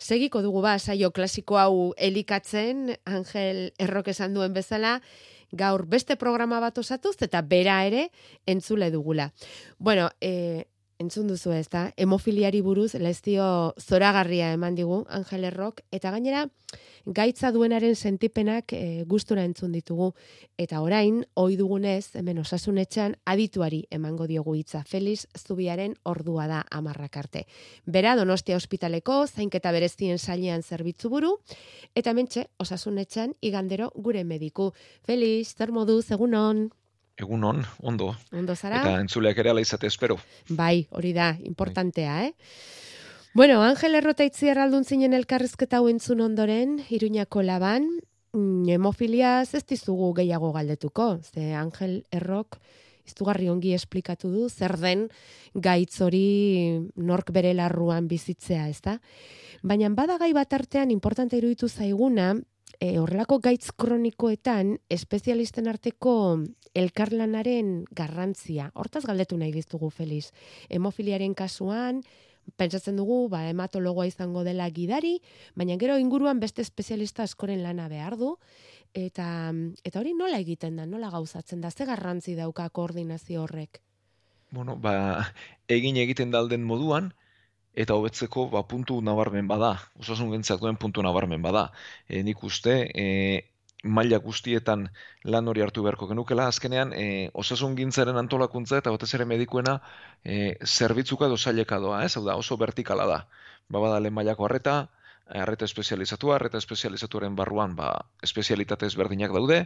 Segiko dugu ba, saio klasiko hau elikatzen, Angel Errok esan duen bezala, gaur beste programa bat osatuz eta bera ere entzule dugula. Bueno, e, entzun duzu ez da, hemofiliari buruz lezio zoragarria eman digu Angel Errok, eta gainera gaitza duenaren sentipenak e, gustura entzun ditugu, eta orain, oi dugunez, hemen osasunetxan adituari emango diogu hitza Feliz Zubiaren ordua da amarrak arte. Bera, Donostia Hospitaleko, zainketa berezien sailean zerbitzu buru, eta mentxe, osasunetxan igandero gure mediku. Feliz, zer moduz, egunon? Egunon, ondo. Ondo zara? Eta entzuleak ere ala izate espero. Bai, hori da, importantea, eh? Bueno, Angel Errota itziar aldun zinen elkarrezketa hau entzun ondoren, Iruñako laban, mm, hemofiliaz ez dizugu gehiago galdetuko, ze Angel Errok izugarri ongi esplikatu du, zer den gaitz hori nork bere larruan bizitzea, ez da? Baina bada gai bat artean importante iruditu zaiguna, e, horrelako gaitz kronikoetan espezialisten arteko elkarlanaren garrantzia. Hortaz galdetu nahi diztugu, Feliz. Hemofiliaren kasuan, pentsatzen dugu, ba, hematologoa izango dela gidari, baina gero inguruan beste espezialista askoren lana behar du, eta, eta hori nola egiten da, nola gauzatzen da, ze garrantzi dauka koordinazio horrek? Bueno, ba, egin egiten dalden moduan, eta hobetzeko ba, puntu nabarmen bada, osasun gentzak duen puntu nabarmen bada. E, nik uste, e, maila guztietan lan hori hartu beharko genukela, azkenean e, osasun gintzaren antolakuntza eta batez ere medikuena e, zerbitzuka edo zaileka doa, ez? Hau da, oso vertikala da. Ba, lehen mailako harreta, harreta espezializatua, harreta espezializatuaren barruan ba, espezialitate ezberdinak daude,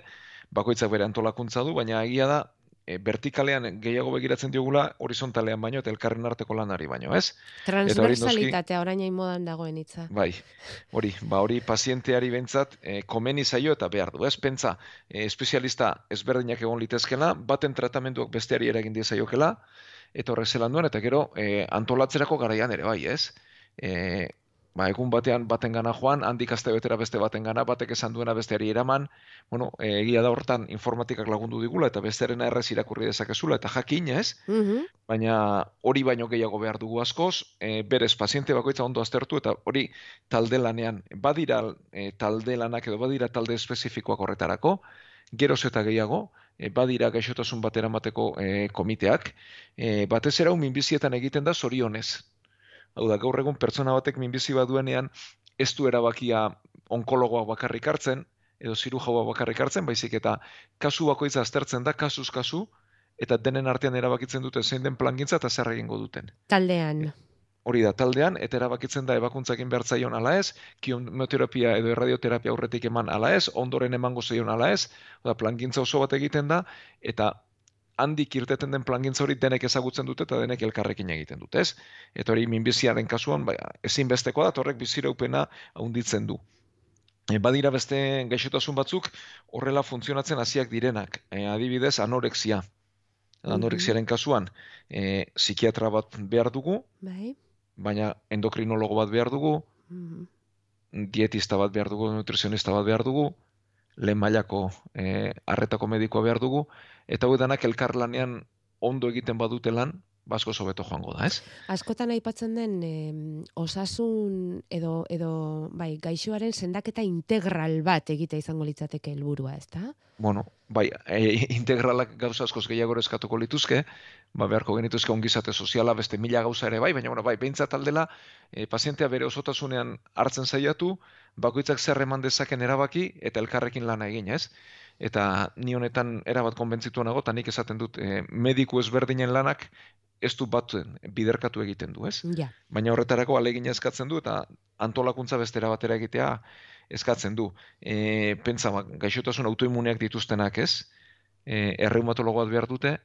bakoitzak bere antolakuntza du, baina egia da, e, vertikalean gehiago begiratzen diogula horizontalean baino eta elkarren arteko lanari baino, ez? Transversalitatea orain hain modan dagoen hitza. Bai, hori, ba hori pazienteari bentzat e, komeni zaio eta behar du, ez? Pentsa, e, espezialista ezberdinak egon litezkela, baten tratamenduak besteari eragin diezaiokela, eta horrek zelan duen, eta gero e, antolatzerako garaian ere bai, ez? E, ba, egun batean baten gana joan, handik azte betera beste baten gana, batek esan duena besteari eraman, bueno, e, egia da hortan informatikak lagundu digula, eta bestearen errez irakurri dezakezula, eta jakin, ez? Mhm. Baina hori baino gehiago behar dugu askoz, e, berez paziente bakoitza ondo aztertu, eta hori talde lanean, badira e, talde lanak edo badira talde espezifikoak horretarako, geroz eta gehiago, e, badira gaixotasun batera mateko e, komiteak, e, batez erau minbizietan egiten da zorionez, Hau da, gaur egun pertsona batek minbizi bat duenean, ez du erabakia onkologoa bakarrik hartzen, edo ziru bakarrik hartzen, baizik eta kasu bakoitza aztertzen da, kasuz kasu, eta denen artean erabakitzen dute zein den plangintza eta zer egingo duten. Taldean. Hori da, taldean, eta erabakitzen da ebakuntzakin bertzaion ala ez, kiometerapia edo erradioterapia aurretik eman ala ez, ondoren emango zeion ala ez, oda, plangintza oso bat egiten da, eta handik irteten den plangintza hori denek ezagutzen dute eta denek elkarrekin egiten dute, ez? Eta hori minbiziaren kasuan, bai, ezin besteko da, torrek biziraupena haunditzen du. E, badira beste gaixotasun batzuk horrela funtzionatzen hasiak direnak. E, adibidez, anorexia. Mhm. Anorexiaren kasuan, e, psikiatra bat behar dugu, bai. baina endokrinologo bat behar dugu, Mhm. dietista bat behar dugu, nutrizionista bat behar dugu, lehen mailako e, arretako medikoa behar dugu, eta hau danak elkarlanean ondo egiten badute lan, basko sobeto joango da, ez? Askotan aipatzen den osasun edo edo bai, gaixoaren sendaketa integral bat egite izango litzateke helburua, ezta? Bueno, bai, e, integralak gauza askoz gehiago eskatuko lituzke, ba beharko genituzke ongizate soziala beste mila gauza ere bai, baina bueno, bai, behintzat aldela, e, pazientea bere osotasunean hartzen saiatu, bakoitzak zer eman dezaken erabaki eta elkarrekin lana egin, ez? Eta ni honetan erabat konbentzitu nago, eta nik esaten dut, e, mediku ezberdinen lanak ez du bat biderkatu egiten du, ez? Ja. Baina horretarako alegina eskatzen du, eta antolakuntza bestera batera egitea eskatzen du. E, pentsa, ba, gaixotasun autoimuneak dituztenak, ez? E, erreumatologo bat behar dute,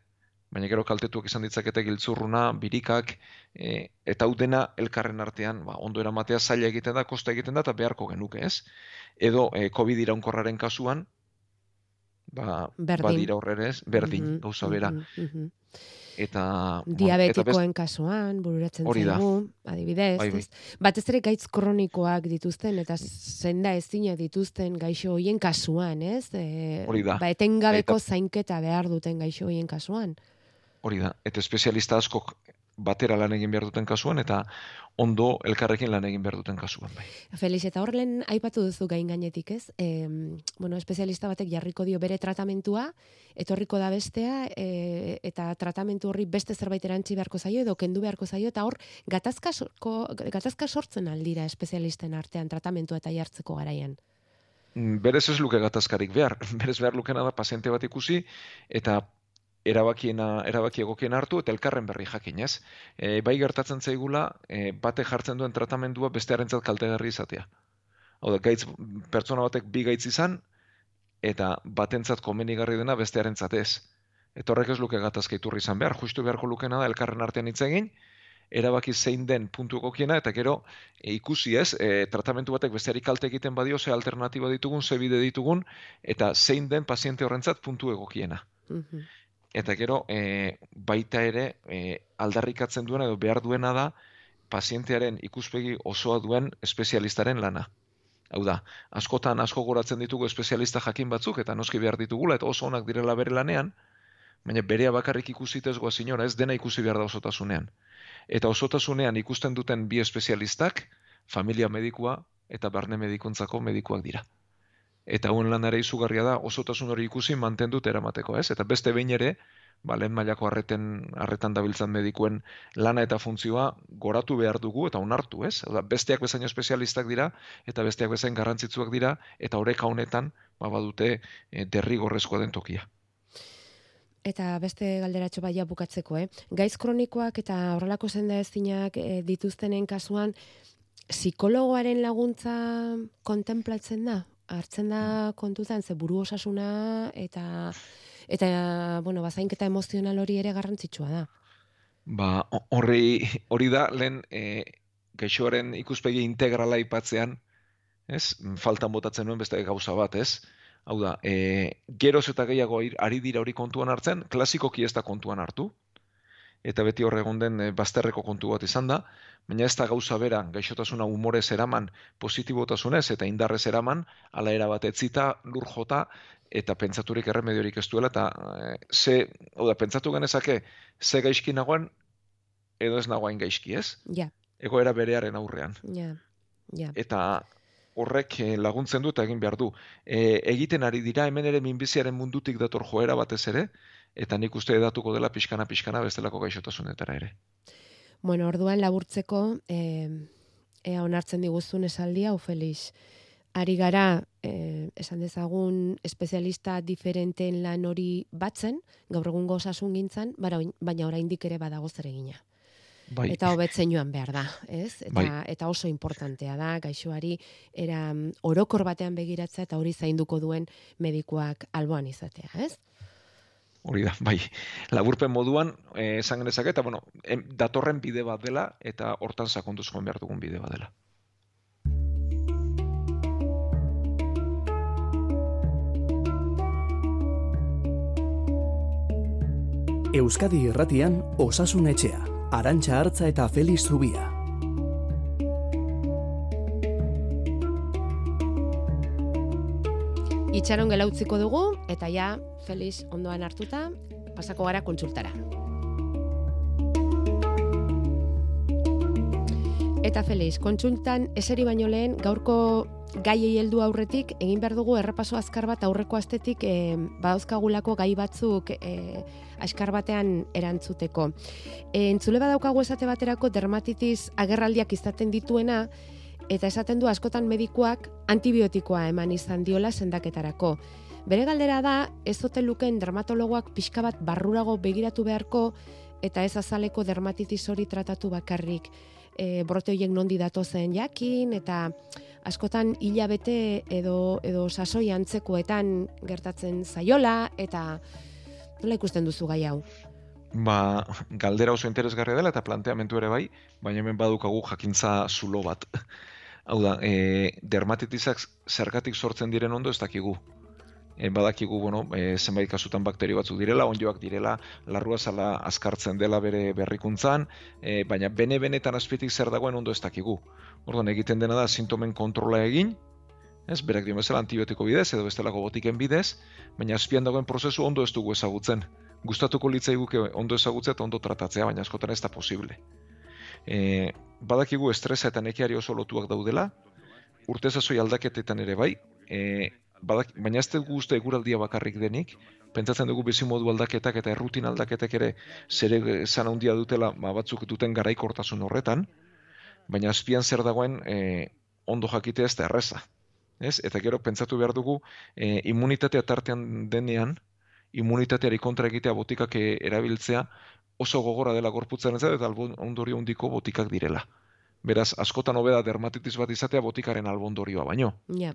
baina gero kaltetuak izan ditzakete giltzurruna, birikak, e, eta hau dena elkarren artean, ba, ondo eramatea zaila egiten da, kosta egiten da, eta beharko genuke, ez? Edo, e, COVID iraunkorraren kasuan, ba, Berdin. badira horrerez, berdin, Mhm, gauza bera. mhm, mhm. Eta, Diabetikoen eta kasuan, bururatzen zaigu, adibidez, Bai, bai. ez? Batez ere gaitz kronikoak dituzten eta senda ezinak dituzten gaixo hoien kasuan, ez? E, Hori da. Ba, etengabeko Eta- zainketa behar duten gaixo hoien kasuan. Hori da, eta espezialista askok batera lan egin behar duten kasuan, eta ondo elkarrekin lan egin behar duten kasuan. Bai. Felix, eta hor lehen aipatu duzu gain gainetik, ez? E, bueno, espezialista batek jarriko dio bere tratamentua, etorriko da bestea, e, eta tratamentu horri beste zerbait erantzi beharko zaio, edo kendu beharko zaio, eta hor gatazka, gatazka sortzen aldira espezialisten artean tratamentua eta jartzeko garaian. Mm, berez ez luke gatazkarik behar. Berez behar lukena da paziente bat ikusi, eta erabakiena erabaki egokien hartu eta elkarren berri jakin, ez? E, bai gertatzen zaigula, e, bate jartzen duen tratamendua bestearentzat kaltegarri izatea. Hau da, gaitz, pertsona batek bi gaitz izan, eta batentzat komenigarri dena bestearentzat ez. Eta horrek ez luke gatazka iturri izan behar, justu beharko lukena da elkarren artean hitz egin, erabaki zein den puntu egokiena, eta gero e, ikusi ez, e, tratamentu batek besteari kalte egiten badio, ze alternatiba ditugun, ze bide ditugun, eta zein den paziente horrentzat puntu egokiena. Mm eta gero e, baita ere e, aldarrikatzen duena edo behar duena da pazientearen ikuspegi osoa duen espezialistaren lana. Hau da, askotan asko goratzen ditugu espezialista jakin batzuk eta noski behar ditugula eta oso onak direla bere lanean, baina berea bakarrik ikusitez goa sinora ez dena ikusi behar da osotasunean. Eta osotasunean ikusten duten bi espezialistak, familia medikua eta barne medikuntzako medikuak dira eta hauen lanare izugarria da osotasun hori ikusi mantendu eramateko, ez? Eta beste behin ere, ba, lehen mailako harreten, harretan dabiltzan medikuen lana eta funtzioa goratu behar dugu eta onartu, ez? Oda, besteak bezain espezialistak dira eta besteak bezain garrantzitsuak dira eta horreka honetan ba, badute e, derrigorrezkoa den tokia. Eta beste galderatxo baia bukatzeko, eh? Gaiz kronikoak eta horrelako zenda ezinak e, dituztenen kasuan, psikologoaren laguntza kontemplatzen da? Hartzen da kontutan ze buru osasuna eta eta bueno, bazainketa emozional hori ere garrantzitsua da. Ba, hori hori da lehen e, gaixoaren ikuspegi integrala ipatzean, ez? Faltan botatzen nuen beste gauza bat, ez? Hau da, e, geroz eta gehiago ari dira hori kontuan hartzen, klasikoki ez da kontuan hartu, eta beti hor egon den eh, bazterreko kontu bat izan da, baina ez da gauza bera gaixotasuna umorez eraman positibotasunez eta indarrez eraman, ala era bat etzita, lur jota, eta pentsaturik erremediorik ez duela, eta e, ze, oda, pentsatu genezake, ze gaizki nagoen, edo ez nagoain gaizki, ez? Ja. Egoera berearen aurrean. Ja, ja. Eta horrek eh, laguntzen du eta egin behar du. E, egiten ari dira, hemen ere minbiziaren mundutik dator joera batez ere, eta nik uste edatuko dela pixkana pixkana bestelako gaixotasunetara ere. Bueno, orduan laburtzeko, eh, ea onartzen diguzun esaldia, Felix, ari gara, eh, esan dezagun, espezialista diferenten lan hori batzen, gaur egun gozasun gintzan, baina oraindik ere badago zeregina. Bai. Eta hobetzen joan behar da, ez? Eta, bai. eta oso importantea da, gaixoari, era orokor batean begiratza eta hori zainduko duen medikuak alboan izatea, ez? Hori da, bai, laburpen moduan, eh, esan genezak, eta bueno, datorren bide bat dela, eta hortan sakontuz joan behar dugun bide bat dela. Euskadi Irratian Osasun Etxea, Arantxa Artza eta Feliz Zubia. Itxaron gela utziko dugu, eta ja, Feliz ondoan hartuta, pasako gara kontsultara. Eta Feliz, kontsultan eseri baino lehen, gaurko gaiei heldu aurretik, egin behar dugu errepaso azkar bat aurreko astetik e, badauzkagulako gai batzuk e, askar batean erantzuteko. E, entzule badaukagu esate baterako dermatitis agerraldiak izaten dituena, eta esaten du askotan medikuak antibiotikoa eman izan diola sendaketarako. Bere galdera da, ez zote luken dermatologoak pixka bat barrurago begiratu beharko eta ez azaleko dermatitis hori tratatu bakarrik. E, brote horiek nondi dato zen jakin eta askotan hilabete edo, edo sasoi antzekoetan gertatzen zaiola eta nola ikusten duzu gai hau? Ba, galdera oso interesgarria dela eta planteamentu ere bai, baina hemen badukagu jakintza zulo bat. Hau da, e, dermatitisak zergatik sortzen diren ondo ez dakigu. E, badakigu, bueno, e, zenbait kasutan bakterio batzuk direla, onjoak direla, larrua zala azkartzen dela bere berrikuntzan, e, baina bene-benetan azpitik zer dagoen ondo ez dakigu. Orduan, egiten dena da sintomen kontrola egin, ez, berak dio bezala antibiotiko bidez edo bestelako botiken bidez, baina azpian dagoen prozesu ondo ez dugu ezagutzen. gustatuko litzaiguke ondo ezagutzea eta ondo tratatzea, baina askotan ez da posible. E, badakigu estresa eta nekeari oso lotuak daudela, urte zazoi aldaketetan ere bai, e, badak, baina ez dugu uste eguraldia bakarrik denik, pentsatzen dugu bizi modu aldaketak eta errutin aldaketak ere zere zan handia dutela ba, batzuk duten garaikortasun horretan, baina azpian zer dagoen e, ondo jakitea ez da erreza. Ez? Eta gero pentsatu behar dugu e, immunitatea tartean denean, immunitateari kontra egitea botikak erabiltzea oso gogora dela gorputzen ez eta ondorio hondiko botikak direla. Beraz, askotan hobeda dermatitis bat izatea botikaren albondorioa baino. Ja.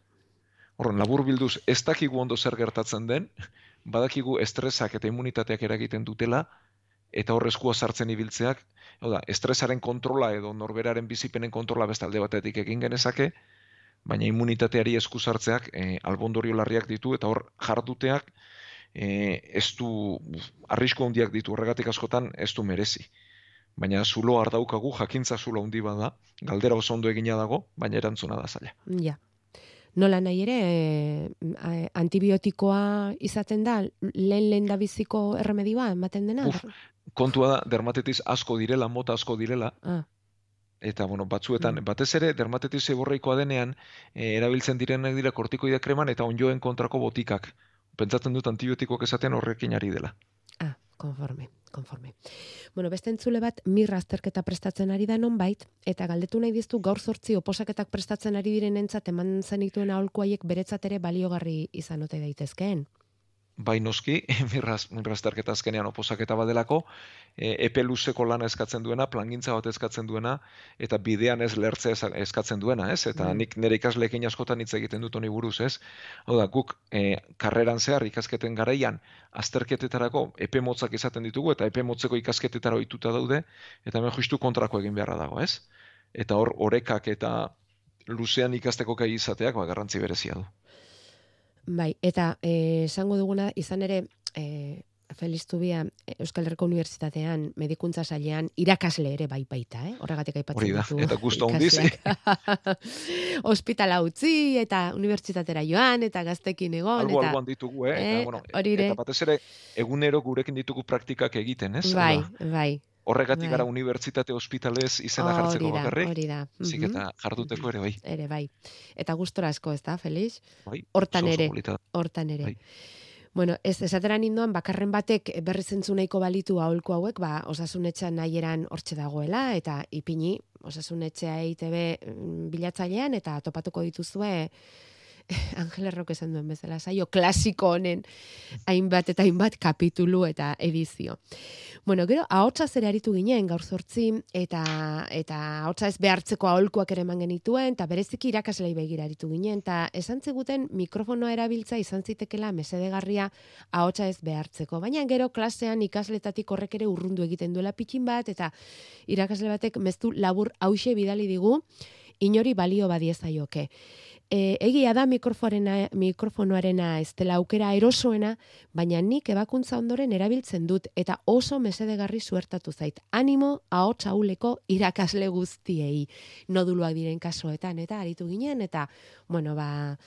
Horren, labur bilduz, ez dakigu ondo zer gertatzen den, badakigu estresak eta immunitateak eragiten dutela, eta horrezkoa sartzen ibiltzeak, hau da, estresaren kontrola edo norberaren bizipenen kontrola bestalde batetik egin genezake, baina immunitateari esku sartzeak e, albondorio larriak ditu, eta hor jarduteak e, ez du, arrisko handiak ditu, horregatik askotan ez du merezi. Baina zulo ardaukagu, jakintza zulo handi bada, galdera oso ondo egina dago, baina erantzuna da zaila. Ja. Nola nahi ere, e, antibiotikoa izaten da, lehen lehen da biziko erremedioa, ematen dena? Uf, kontua da, dermatitis asko direla, mota asko direla, ah. eta bueno, batzuetan, mm. batez ere, dermatitis eborreikoa denean, e, erabiltzen direnak dira kortikoida kreman eta onjoen kontrako botikak. Pentsatzen dut antibiotikoak esaten horrekin ari dela. Ah, konforme, konforme. Bueno, beste entzule bat mirra azterketa prestatzen ari da nonbait, eta galdetu nahi diztu gaur sortzi oposaketak prestatzen ari diren entzat eman zenituen aholku beretzat ere baliogarri izan ote daitezkeen bai noski, mirraz, mirrazterketa azkenean oposaketa badelako, e, epe luzeko lana eskatzen duena, plangintza bat eskatzen duena, eta bidean ez lertze eskatzen duena, ez? Eta mm. nik nire ikasleekin askotan hitz egiten dut honi buruz, ez? Hau da, guk e, karreran zehar ikasketen garaian, azterketetarako epe motzak izaten ditugu, eta epe motzeko ikasketetara ohituta daude, eta hemen justu kontrako egin beharra dago, ez? Eta hor, orekak eta luzean ikasteko kai izateak, ba, garrantzi berezia du. Bai, eta eh, esango duguna izan ere eh Feliz Tubia Euskal Herriko Unibertsitatean medikuntza sailean irakasle ere bai baita, eh? Horregatik aipatzen ditu. Eta gustu hondiz. Hospitala utzi eta unibertsitatera joan eta gaztekin egon eta algo ditugu, eh? eh eta bueno, eta batez ere egunero gurekin ditugu praktikak egiten, ez? Bai, bai horregatik gara bai. unibertsitate ospitalez izena oh, jartzeko bakarrik. Hori da, Zik eta jarduteko ere bai. Ere bai. Eta gustora asko, ez da, Felix? Bai. Hortan ere. Hortan ere. Bai. Bueno, ez esateran indoan bakarren batek berri zentzu nahiko balitu aholku hauek, ba, osasunetxean nahieran hortxe dagoela, eta ipini, osasunetxea EITB mm, bilatzailean, eta topatuko dituzue, Angel Errok esan duen bezala, saio klasiko honen hainbat eta hainbat kapitulu eta edizio. Bueno, gero, ahotsa zere aritu ginen gaur zortzi, eta, eta ahotsa ez behartzeko aholkuak ere eman genituen, eta bereziki irakaslei begira aritu ginen, eta esan ziguten mikrofonoa erabiltza izan zitekela mesedegarria ahotsa ez behartzeko. Baina gero klasean ikasletatik horrek ere urrundu egiten duela pitxin bat, eta irakasle batek meztu labur hause bidali digu, inori balio badiezaioke. E, egia da mikrofonoarena ez dela aukera erosoena, baina nik ebakuntza ondoren erabiltzen dut eta oso mesedegarri zuertatu zait. Animo ahots hauleko irakasle guztiei noduluak diren kasoetan eta aritu ginen eta bueno, ba,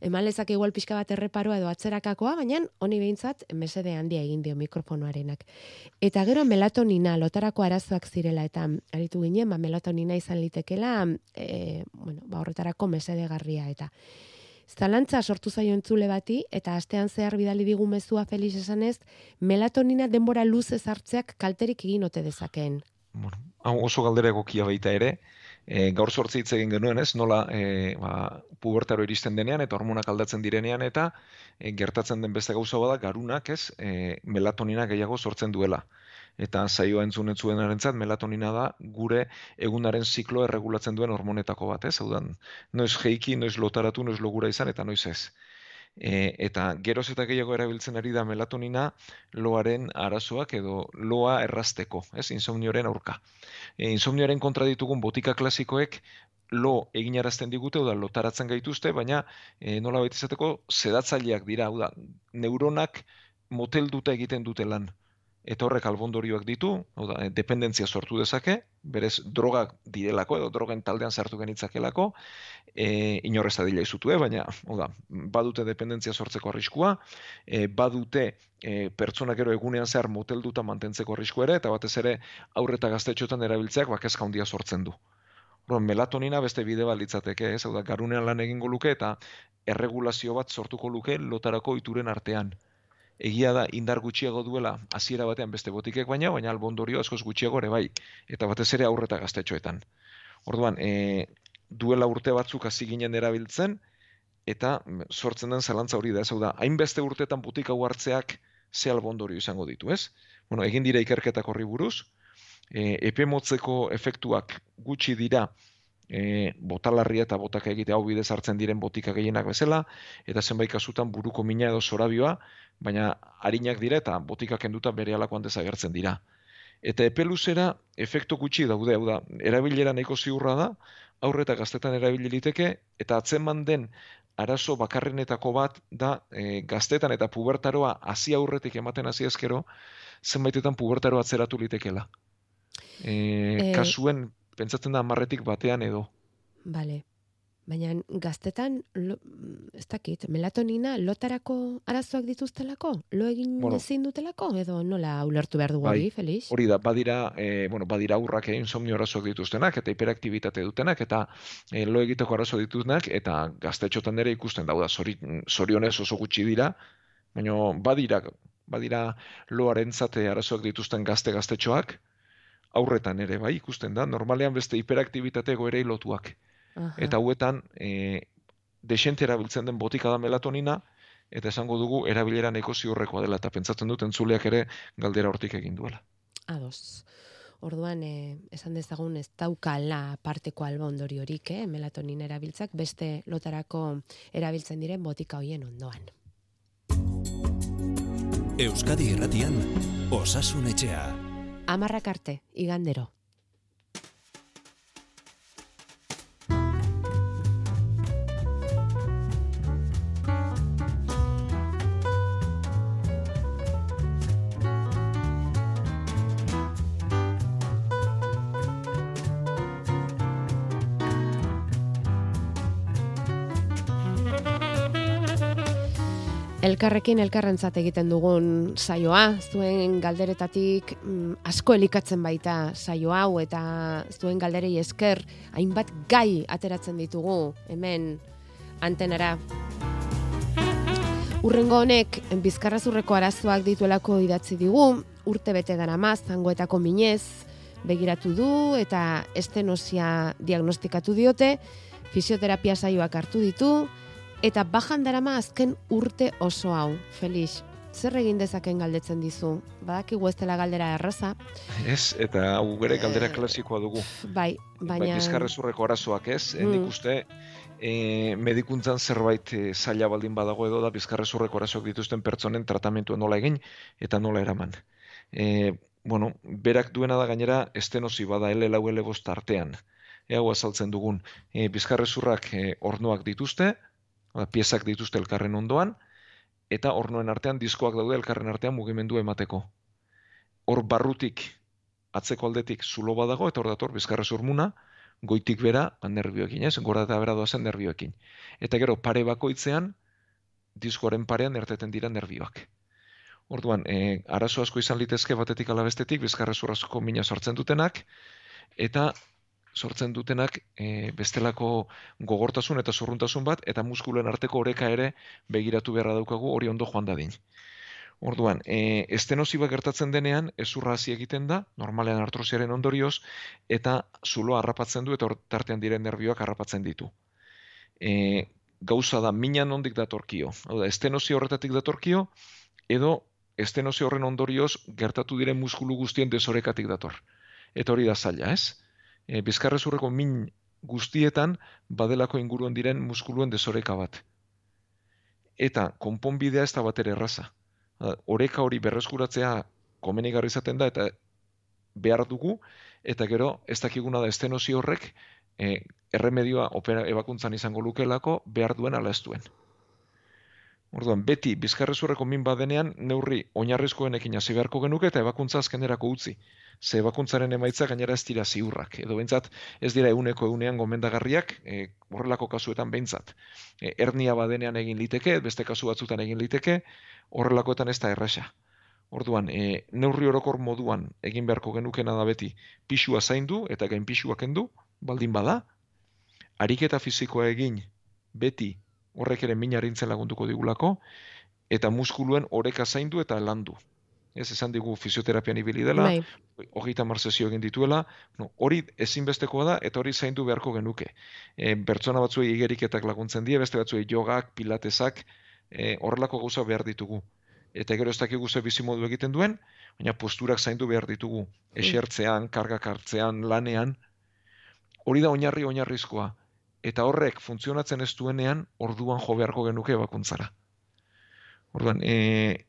eman lezak igual pixka bat erreparoa edo atzerakakoa, baina honi behintzat mesede handia egin dio mikrofonoarenak. Eta gero melatonina, lotarako arazoak zirela, eta aritu ginen, ba, melatonina izan litekela, e, bueno, ba, horretarako mesede garria, eta zalantza sortu zaio entzule bati, eta astean zehar bidali digu mezua Felix esanez, melatonina denbora luz ezartzeak kalterik egin ote dezakeen. Bueno, oso galdera egokia baita ere, e, gaur sortzi hitz egin genuen, ez? Nola e, ba, pubertaro iristen denean eta hormonak aldatzen direnean eta e, gertatzen den beste gauza bada garunak, ez? E, melatonina gehiago sortzen duela. Eta saioa entzun zuen erentzat, melatonina da gure egunaren ziklo erregulatzen duen hormonetako bat, ez? Hau noiz jeiki, noiz lotaratu, noiz logura izan eta noiz ez e, eta geroz eta gehiago erabiltzen ari da melatonina loaren arazoak edo loa errasteko, ez, insomnioaren aurka. E, insomnioaren kontra ditugun botika klasikoek lo eginarazten digute, da lotaratzen gaituzte, baina e, nola baita izateko sedatzaileak dira, hau da, neuronak motel dute egiten dute lan. Eta horrek albondorioak ditu, hau da, dependentzia sortu dezake, berez drogak direlako edo drogen taldean sartu genitzakelako, e, inorrez adila izutu, baina hau da, badute dependentzia sortzeko arriskua, e, badute e, pertsonak gero egunean zehar motelduta mantentzeko arrisku ere, eta batez ere aurreta gaztetxotan erabiltzeak bakezka handia sortzen du. Horren, melatonina beste bide bat litzateke, ez, hau da, garunean lan egingo luke eta erregulazio bat sortuko luke lotarako ituren artean egia da indar gutxiago duela hasiera batean beste botikek baina, baina albondorio askoz gutxiago ere bai, eta batez ere aurreta gaztetxoetan. Orduan, e, duela urte batzuk hasi ginen erabiltzen, eta sortzen den zalantza hori da, ez da, hainbeste urtetan butik hau hartzeak ze albondorio izango ditu, ez? Bueno, egin dira ikerketak horri buruz, e, epe motzeko efektuak gutxi dira, e, botalarria eta botak egite hau bidez hartzen diren botika gehienak bezala, eta zenbait kasutan buruko mina edo zorabioa, baina harinak dira eta botika kenduta bere alakoan dezagertzen dira. Eta epe luzera efektu gutxi daude, hau da, erabilera nahiko ziurra da, aurre eta gaztetan erabiliteke, eta atzeman den arazo bakarrenetako bat da e, gaztetan eta pubertaroa hasi aurretik ematen hasi ezkero, zenbaitetan pubertaroa atzeratu litekela. E, e... Kasuen, pentsatzen da amarretik batean edo. Bale. Baina gaztetan, lo, ez dakit, melatonina lotarako arazoak dituztelako? Lo egin bueno, ezin dutelako? Edo nola ulertu behar dugu bai, Feliz? Hori da, badira, e, bueno, badira aurrak egin somnio arazoak dituztenak, eta hiperaktibitate dutenak, eta e, lo egiteko arazo dituztenak, eta gaztetxotan ere ikusten dauda, zorionez oso gutxi dira, baina badira, badira loaren zate arazoak dituzten gazte-gaztetxoak, aurretan ere, bai, ikusten da, normalean beste hiperaktibitate goerei lotuak. Eta hauetan, e, desente erabiltzen den botika da melatonina, eta esango dugu erabilera nahiko ziurrekoa dela, eta pentsatzen dut entzuleak ere galdera hortik egin duela. Ados. Orduan, e, esan dezagun ez daukala parteko albondori horik, eh? melatonina erabiltzak, beste lotarako erabiltzen diren botika hoien ondoan. Euskadi Irratian, Osasun Etxea. Amarrak arte, igandero. Elkarrekin elkarrentzat egiten dugun saioa, zuen galderetatik mm, asko elikatzen baita saio hau eta zuen galderei esker hainbat gai ateratzen ditugu hemen antenara. Urrengo honek bizkarrazurreko arazoak dituelako idatzi digu, urte bete dara maz, zangoetako minez, begiratu du eta estenosia diagnostikatu diote, fisioterapia saioak hartu ditu, Eta bajan darama azken urte oso hau, Felix. Zer egin dezaken galdetzen dizu? Badaki dela galdera erraza. Ez, eta hau gere galdera eh, klasikoa dugu. Bai, bai baina... Bai, bizkarrezurreko arazoak ez, mm. nik uste, e, medikuntzan zerbait e, zaila baldin badago edo da bizkarrezurreko arazoak dituzten pertsonen tratamentua nola egin eta nola eraman. E, bueno, berak duena da gainera estenosi bada ele lau ele artean. Ego azaltzen dugun, e, bizkarrezurrak e, ornoak dituzte, piezak dituzte elkarren ondoan, eta ornoen artean diskoak daude elkarren artean mugimendu emateko. Hor barrutik, atzeko aldetik zulo badago, eta hor dator bizkarra zurmuna, goitik bera, ba, nervioekin, ez? Gora eta bera doazen nervioekin. Eta gero, pare bakoitzean, diskoaren parean erteten dira nervioak. Orduan, e, arazo asko izan litezke batetik alabestetik, bizkarra zurrazko mina sortzen dutenak, eta sortzen dutenak e, bestelako gogortasun eta zurruntasun bat eta muskulen arteko oreka ere begiratu beharra daukagu hori ondo joan dadin. Orduan, e, estenosi bat gertatzen denean, ezurra hasi egiten da, normalean artrosiaren ondorioz, eta zuloa harrapatzen du, eta tartean diren nervioak harrapatzen ditu. E, gauza da, mina nondik datorkio. Hau da, estenosi horretatik datorkio, edo estenosi horren ondorioz gertatu diren muskulu guztien desorekatik dator. Eta hori da zaila, ez? E, bizkarrezurreko min guztietan badelako inguruen diren muskuluen desoreka bat. Eta konponbidea ez da bat ere erraza. Oreka hori berreskuratzea komenigarri izaten da eta behar dugu, eta gero ez dakiguna da estenosi horrek e, erremedioa opera ebakuntzan izango lukelako behar duen ala ez duen. Orduan, beti bizkarrezurreko min badenean neurri oinarrizkoenekin hasi beharko genuke eta ebakuntza azkenerako utzi. Ze ebakuntzaren emaitza gainera ez dira ziurrak. Edo behintzat, ez dira euneko eunean gomendagarriak, e, horrelako kasuetan behintzat. E, ernia badenean egin liteke, beste kasu batzutan egin liteke, horrelakoetan ez da erresa. Orduan, e, neurri orokor moduan egin beharko genukena da beti pisua zaindu eta gain pisua kendu, baldin bada, ariketa fizikoa egin beti horrek ere min harintzen lagunduko digulako, eta muskuluen oreka zaindu eta landu. Ez esan digu fisioterapian ibili dela, bai. hogeita marzezio egin dituela, no, hori ezinbestekoa da eta hori zaindu beharko genuke. E, bertsona batzuei igeriketak laguntzen die, beste batzuei jogak, pilatesak, e, horrelako gauza behar ditugu. Eta gero ez dakigu ze bizimodu egiten duen, baina posturak zaindu behar ditugu. Esertzean, kargak hartzean, lanean. Hori da oinarri oinarrizkoa eta horrek funtzionatzen ez duenean orduan jo beharko genuke bakuntzara. Orduan, e,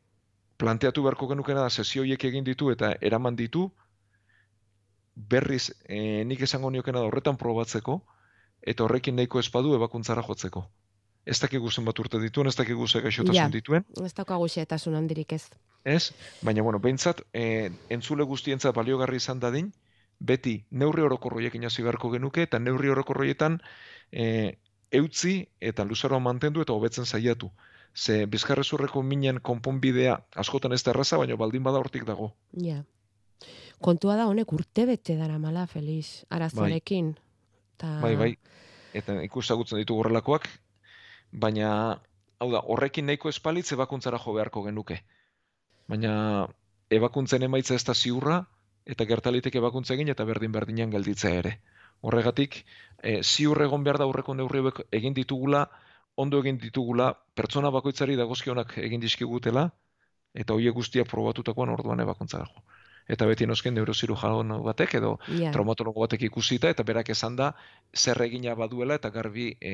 planteatu beharko genukena da sesioiek egin ditu eta eraman ditu berriz e, nik esango niokena da horretan probatzeko eta horrekin nahiko espadu ebakuntzara jotzeko. Ez dakigu bat urte dituen, ez dakigu ze gaixotasun ja, dituen. Ez daukagu xetasun handirik ez. Ez, baina bueno, behintzat, e, entzule guztientzat baliogarri izan dadin, beti neurri orokorroiek inasi beharko genuke, eta neurri orokorroietan e, eutzi eta luzaroa mantendu eta hobetzen saiatu. Ze bizkarrezurreko minen konponbidea askotan ez da erraza, baina baldin bada hortik dago. Ja. Kontua da honek urte bete mala, Feliz, arazoarekin. Bai. Ta... bai, bai. Eta ikustagutzen ditu horrelakoak, baina, hau da, horrekin nahiko espalitz ebakuntzara jo beharko genuke. Baina, ebakuntzen emaitza ez da ziurra, eta gertalitek ebakuntza egin eta berdin berdinean gelditzea ere. Horregatik, e, ziur egon behar da aurreko neurri egin ditugula, ondo egin ditugula, pertsona bakoitzari dagozkionak egin dizkigutela, eta hoiek guztia probatutakoan orduan ebakuntza dago. Eta beti nosken neurozirujan batek edo yeah. traumatologo batek ikusita eta berak esan da zer egina baduela eta garbi e,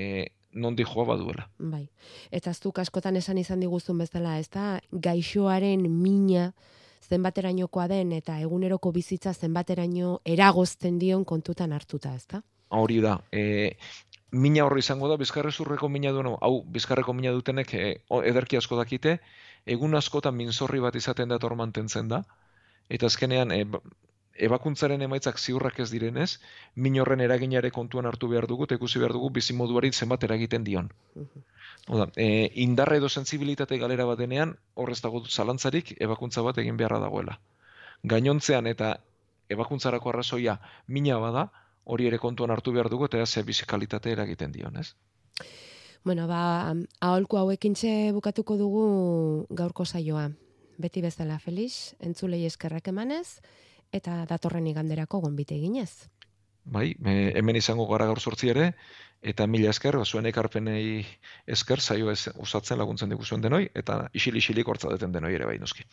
nondi joa baduela. Bai. Eta aztuk askotan esan izan diguzun bezala, ez da gaixoaren mina zenbaterainokoa den eta eguneroko bizitza zenbateraino eragozten dion kontutan hartuta, ezta? Hori da. E, mina horri izango da, bizkarrezurreko mina duen, hau, bizkarreko mina dutenek e, ederki asko dakite, egun askotan minzorri bat izaten da mantentzen da, eta azkenean e, ebakuntzaren emaitzak ziurrak ez direnez, min horren eraginare kontuan hartu behar dugu, eta ikusi behar dugu bizimoduari zenbat eragiten dion. Oda, e, indarra edo sensibilitate galera bat denean, horrez dago zalantzarik, ebakuntza bat egin beharra dagoela. Gainontzean eta ebakuntzarako arrazoia mina bada, hori ere kontuan hartu behar dugu, eta ze bizikalitate eragiten dion, ez? Bueno, ba, aholku hauekin txe bukatuko dugu gaurko saioa. Beti bezala, Felix, entzulei eskerrak emanez, eta datorren iganderako gonbite eginez. Bai, hemen izango gara gaur sortzi ere, eta mila esker, zuen ekarpenei esker, zaio ez usatzen laguntzen diguzuen denoi, eta isil-isilik hortza deten denoi ere bai noski.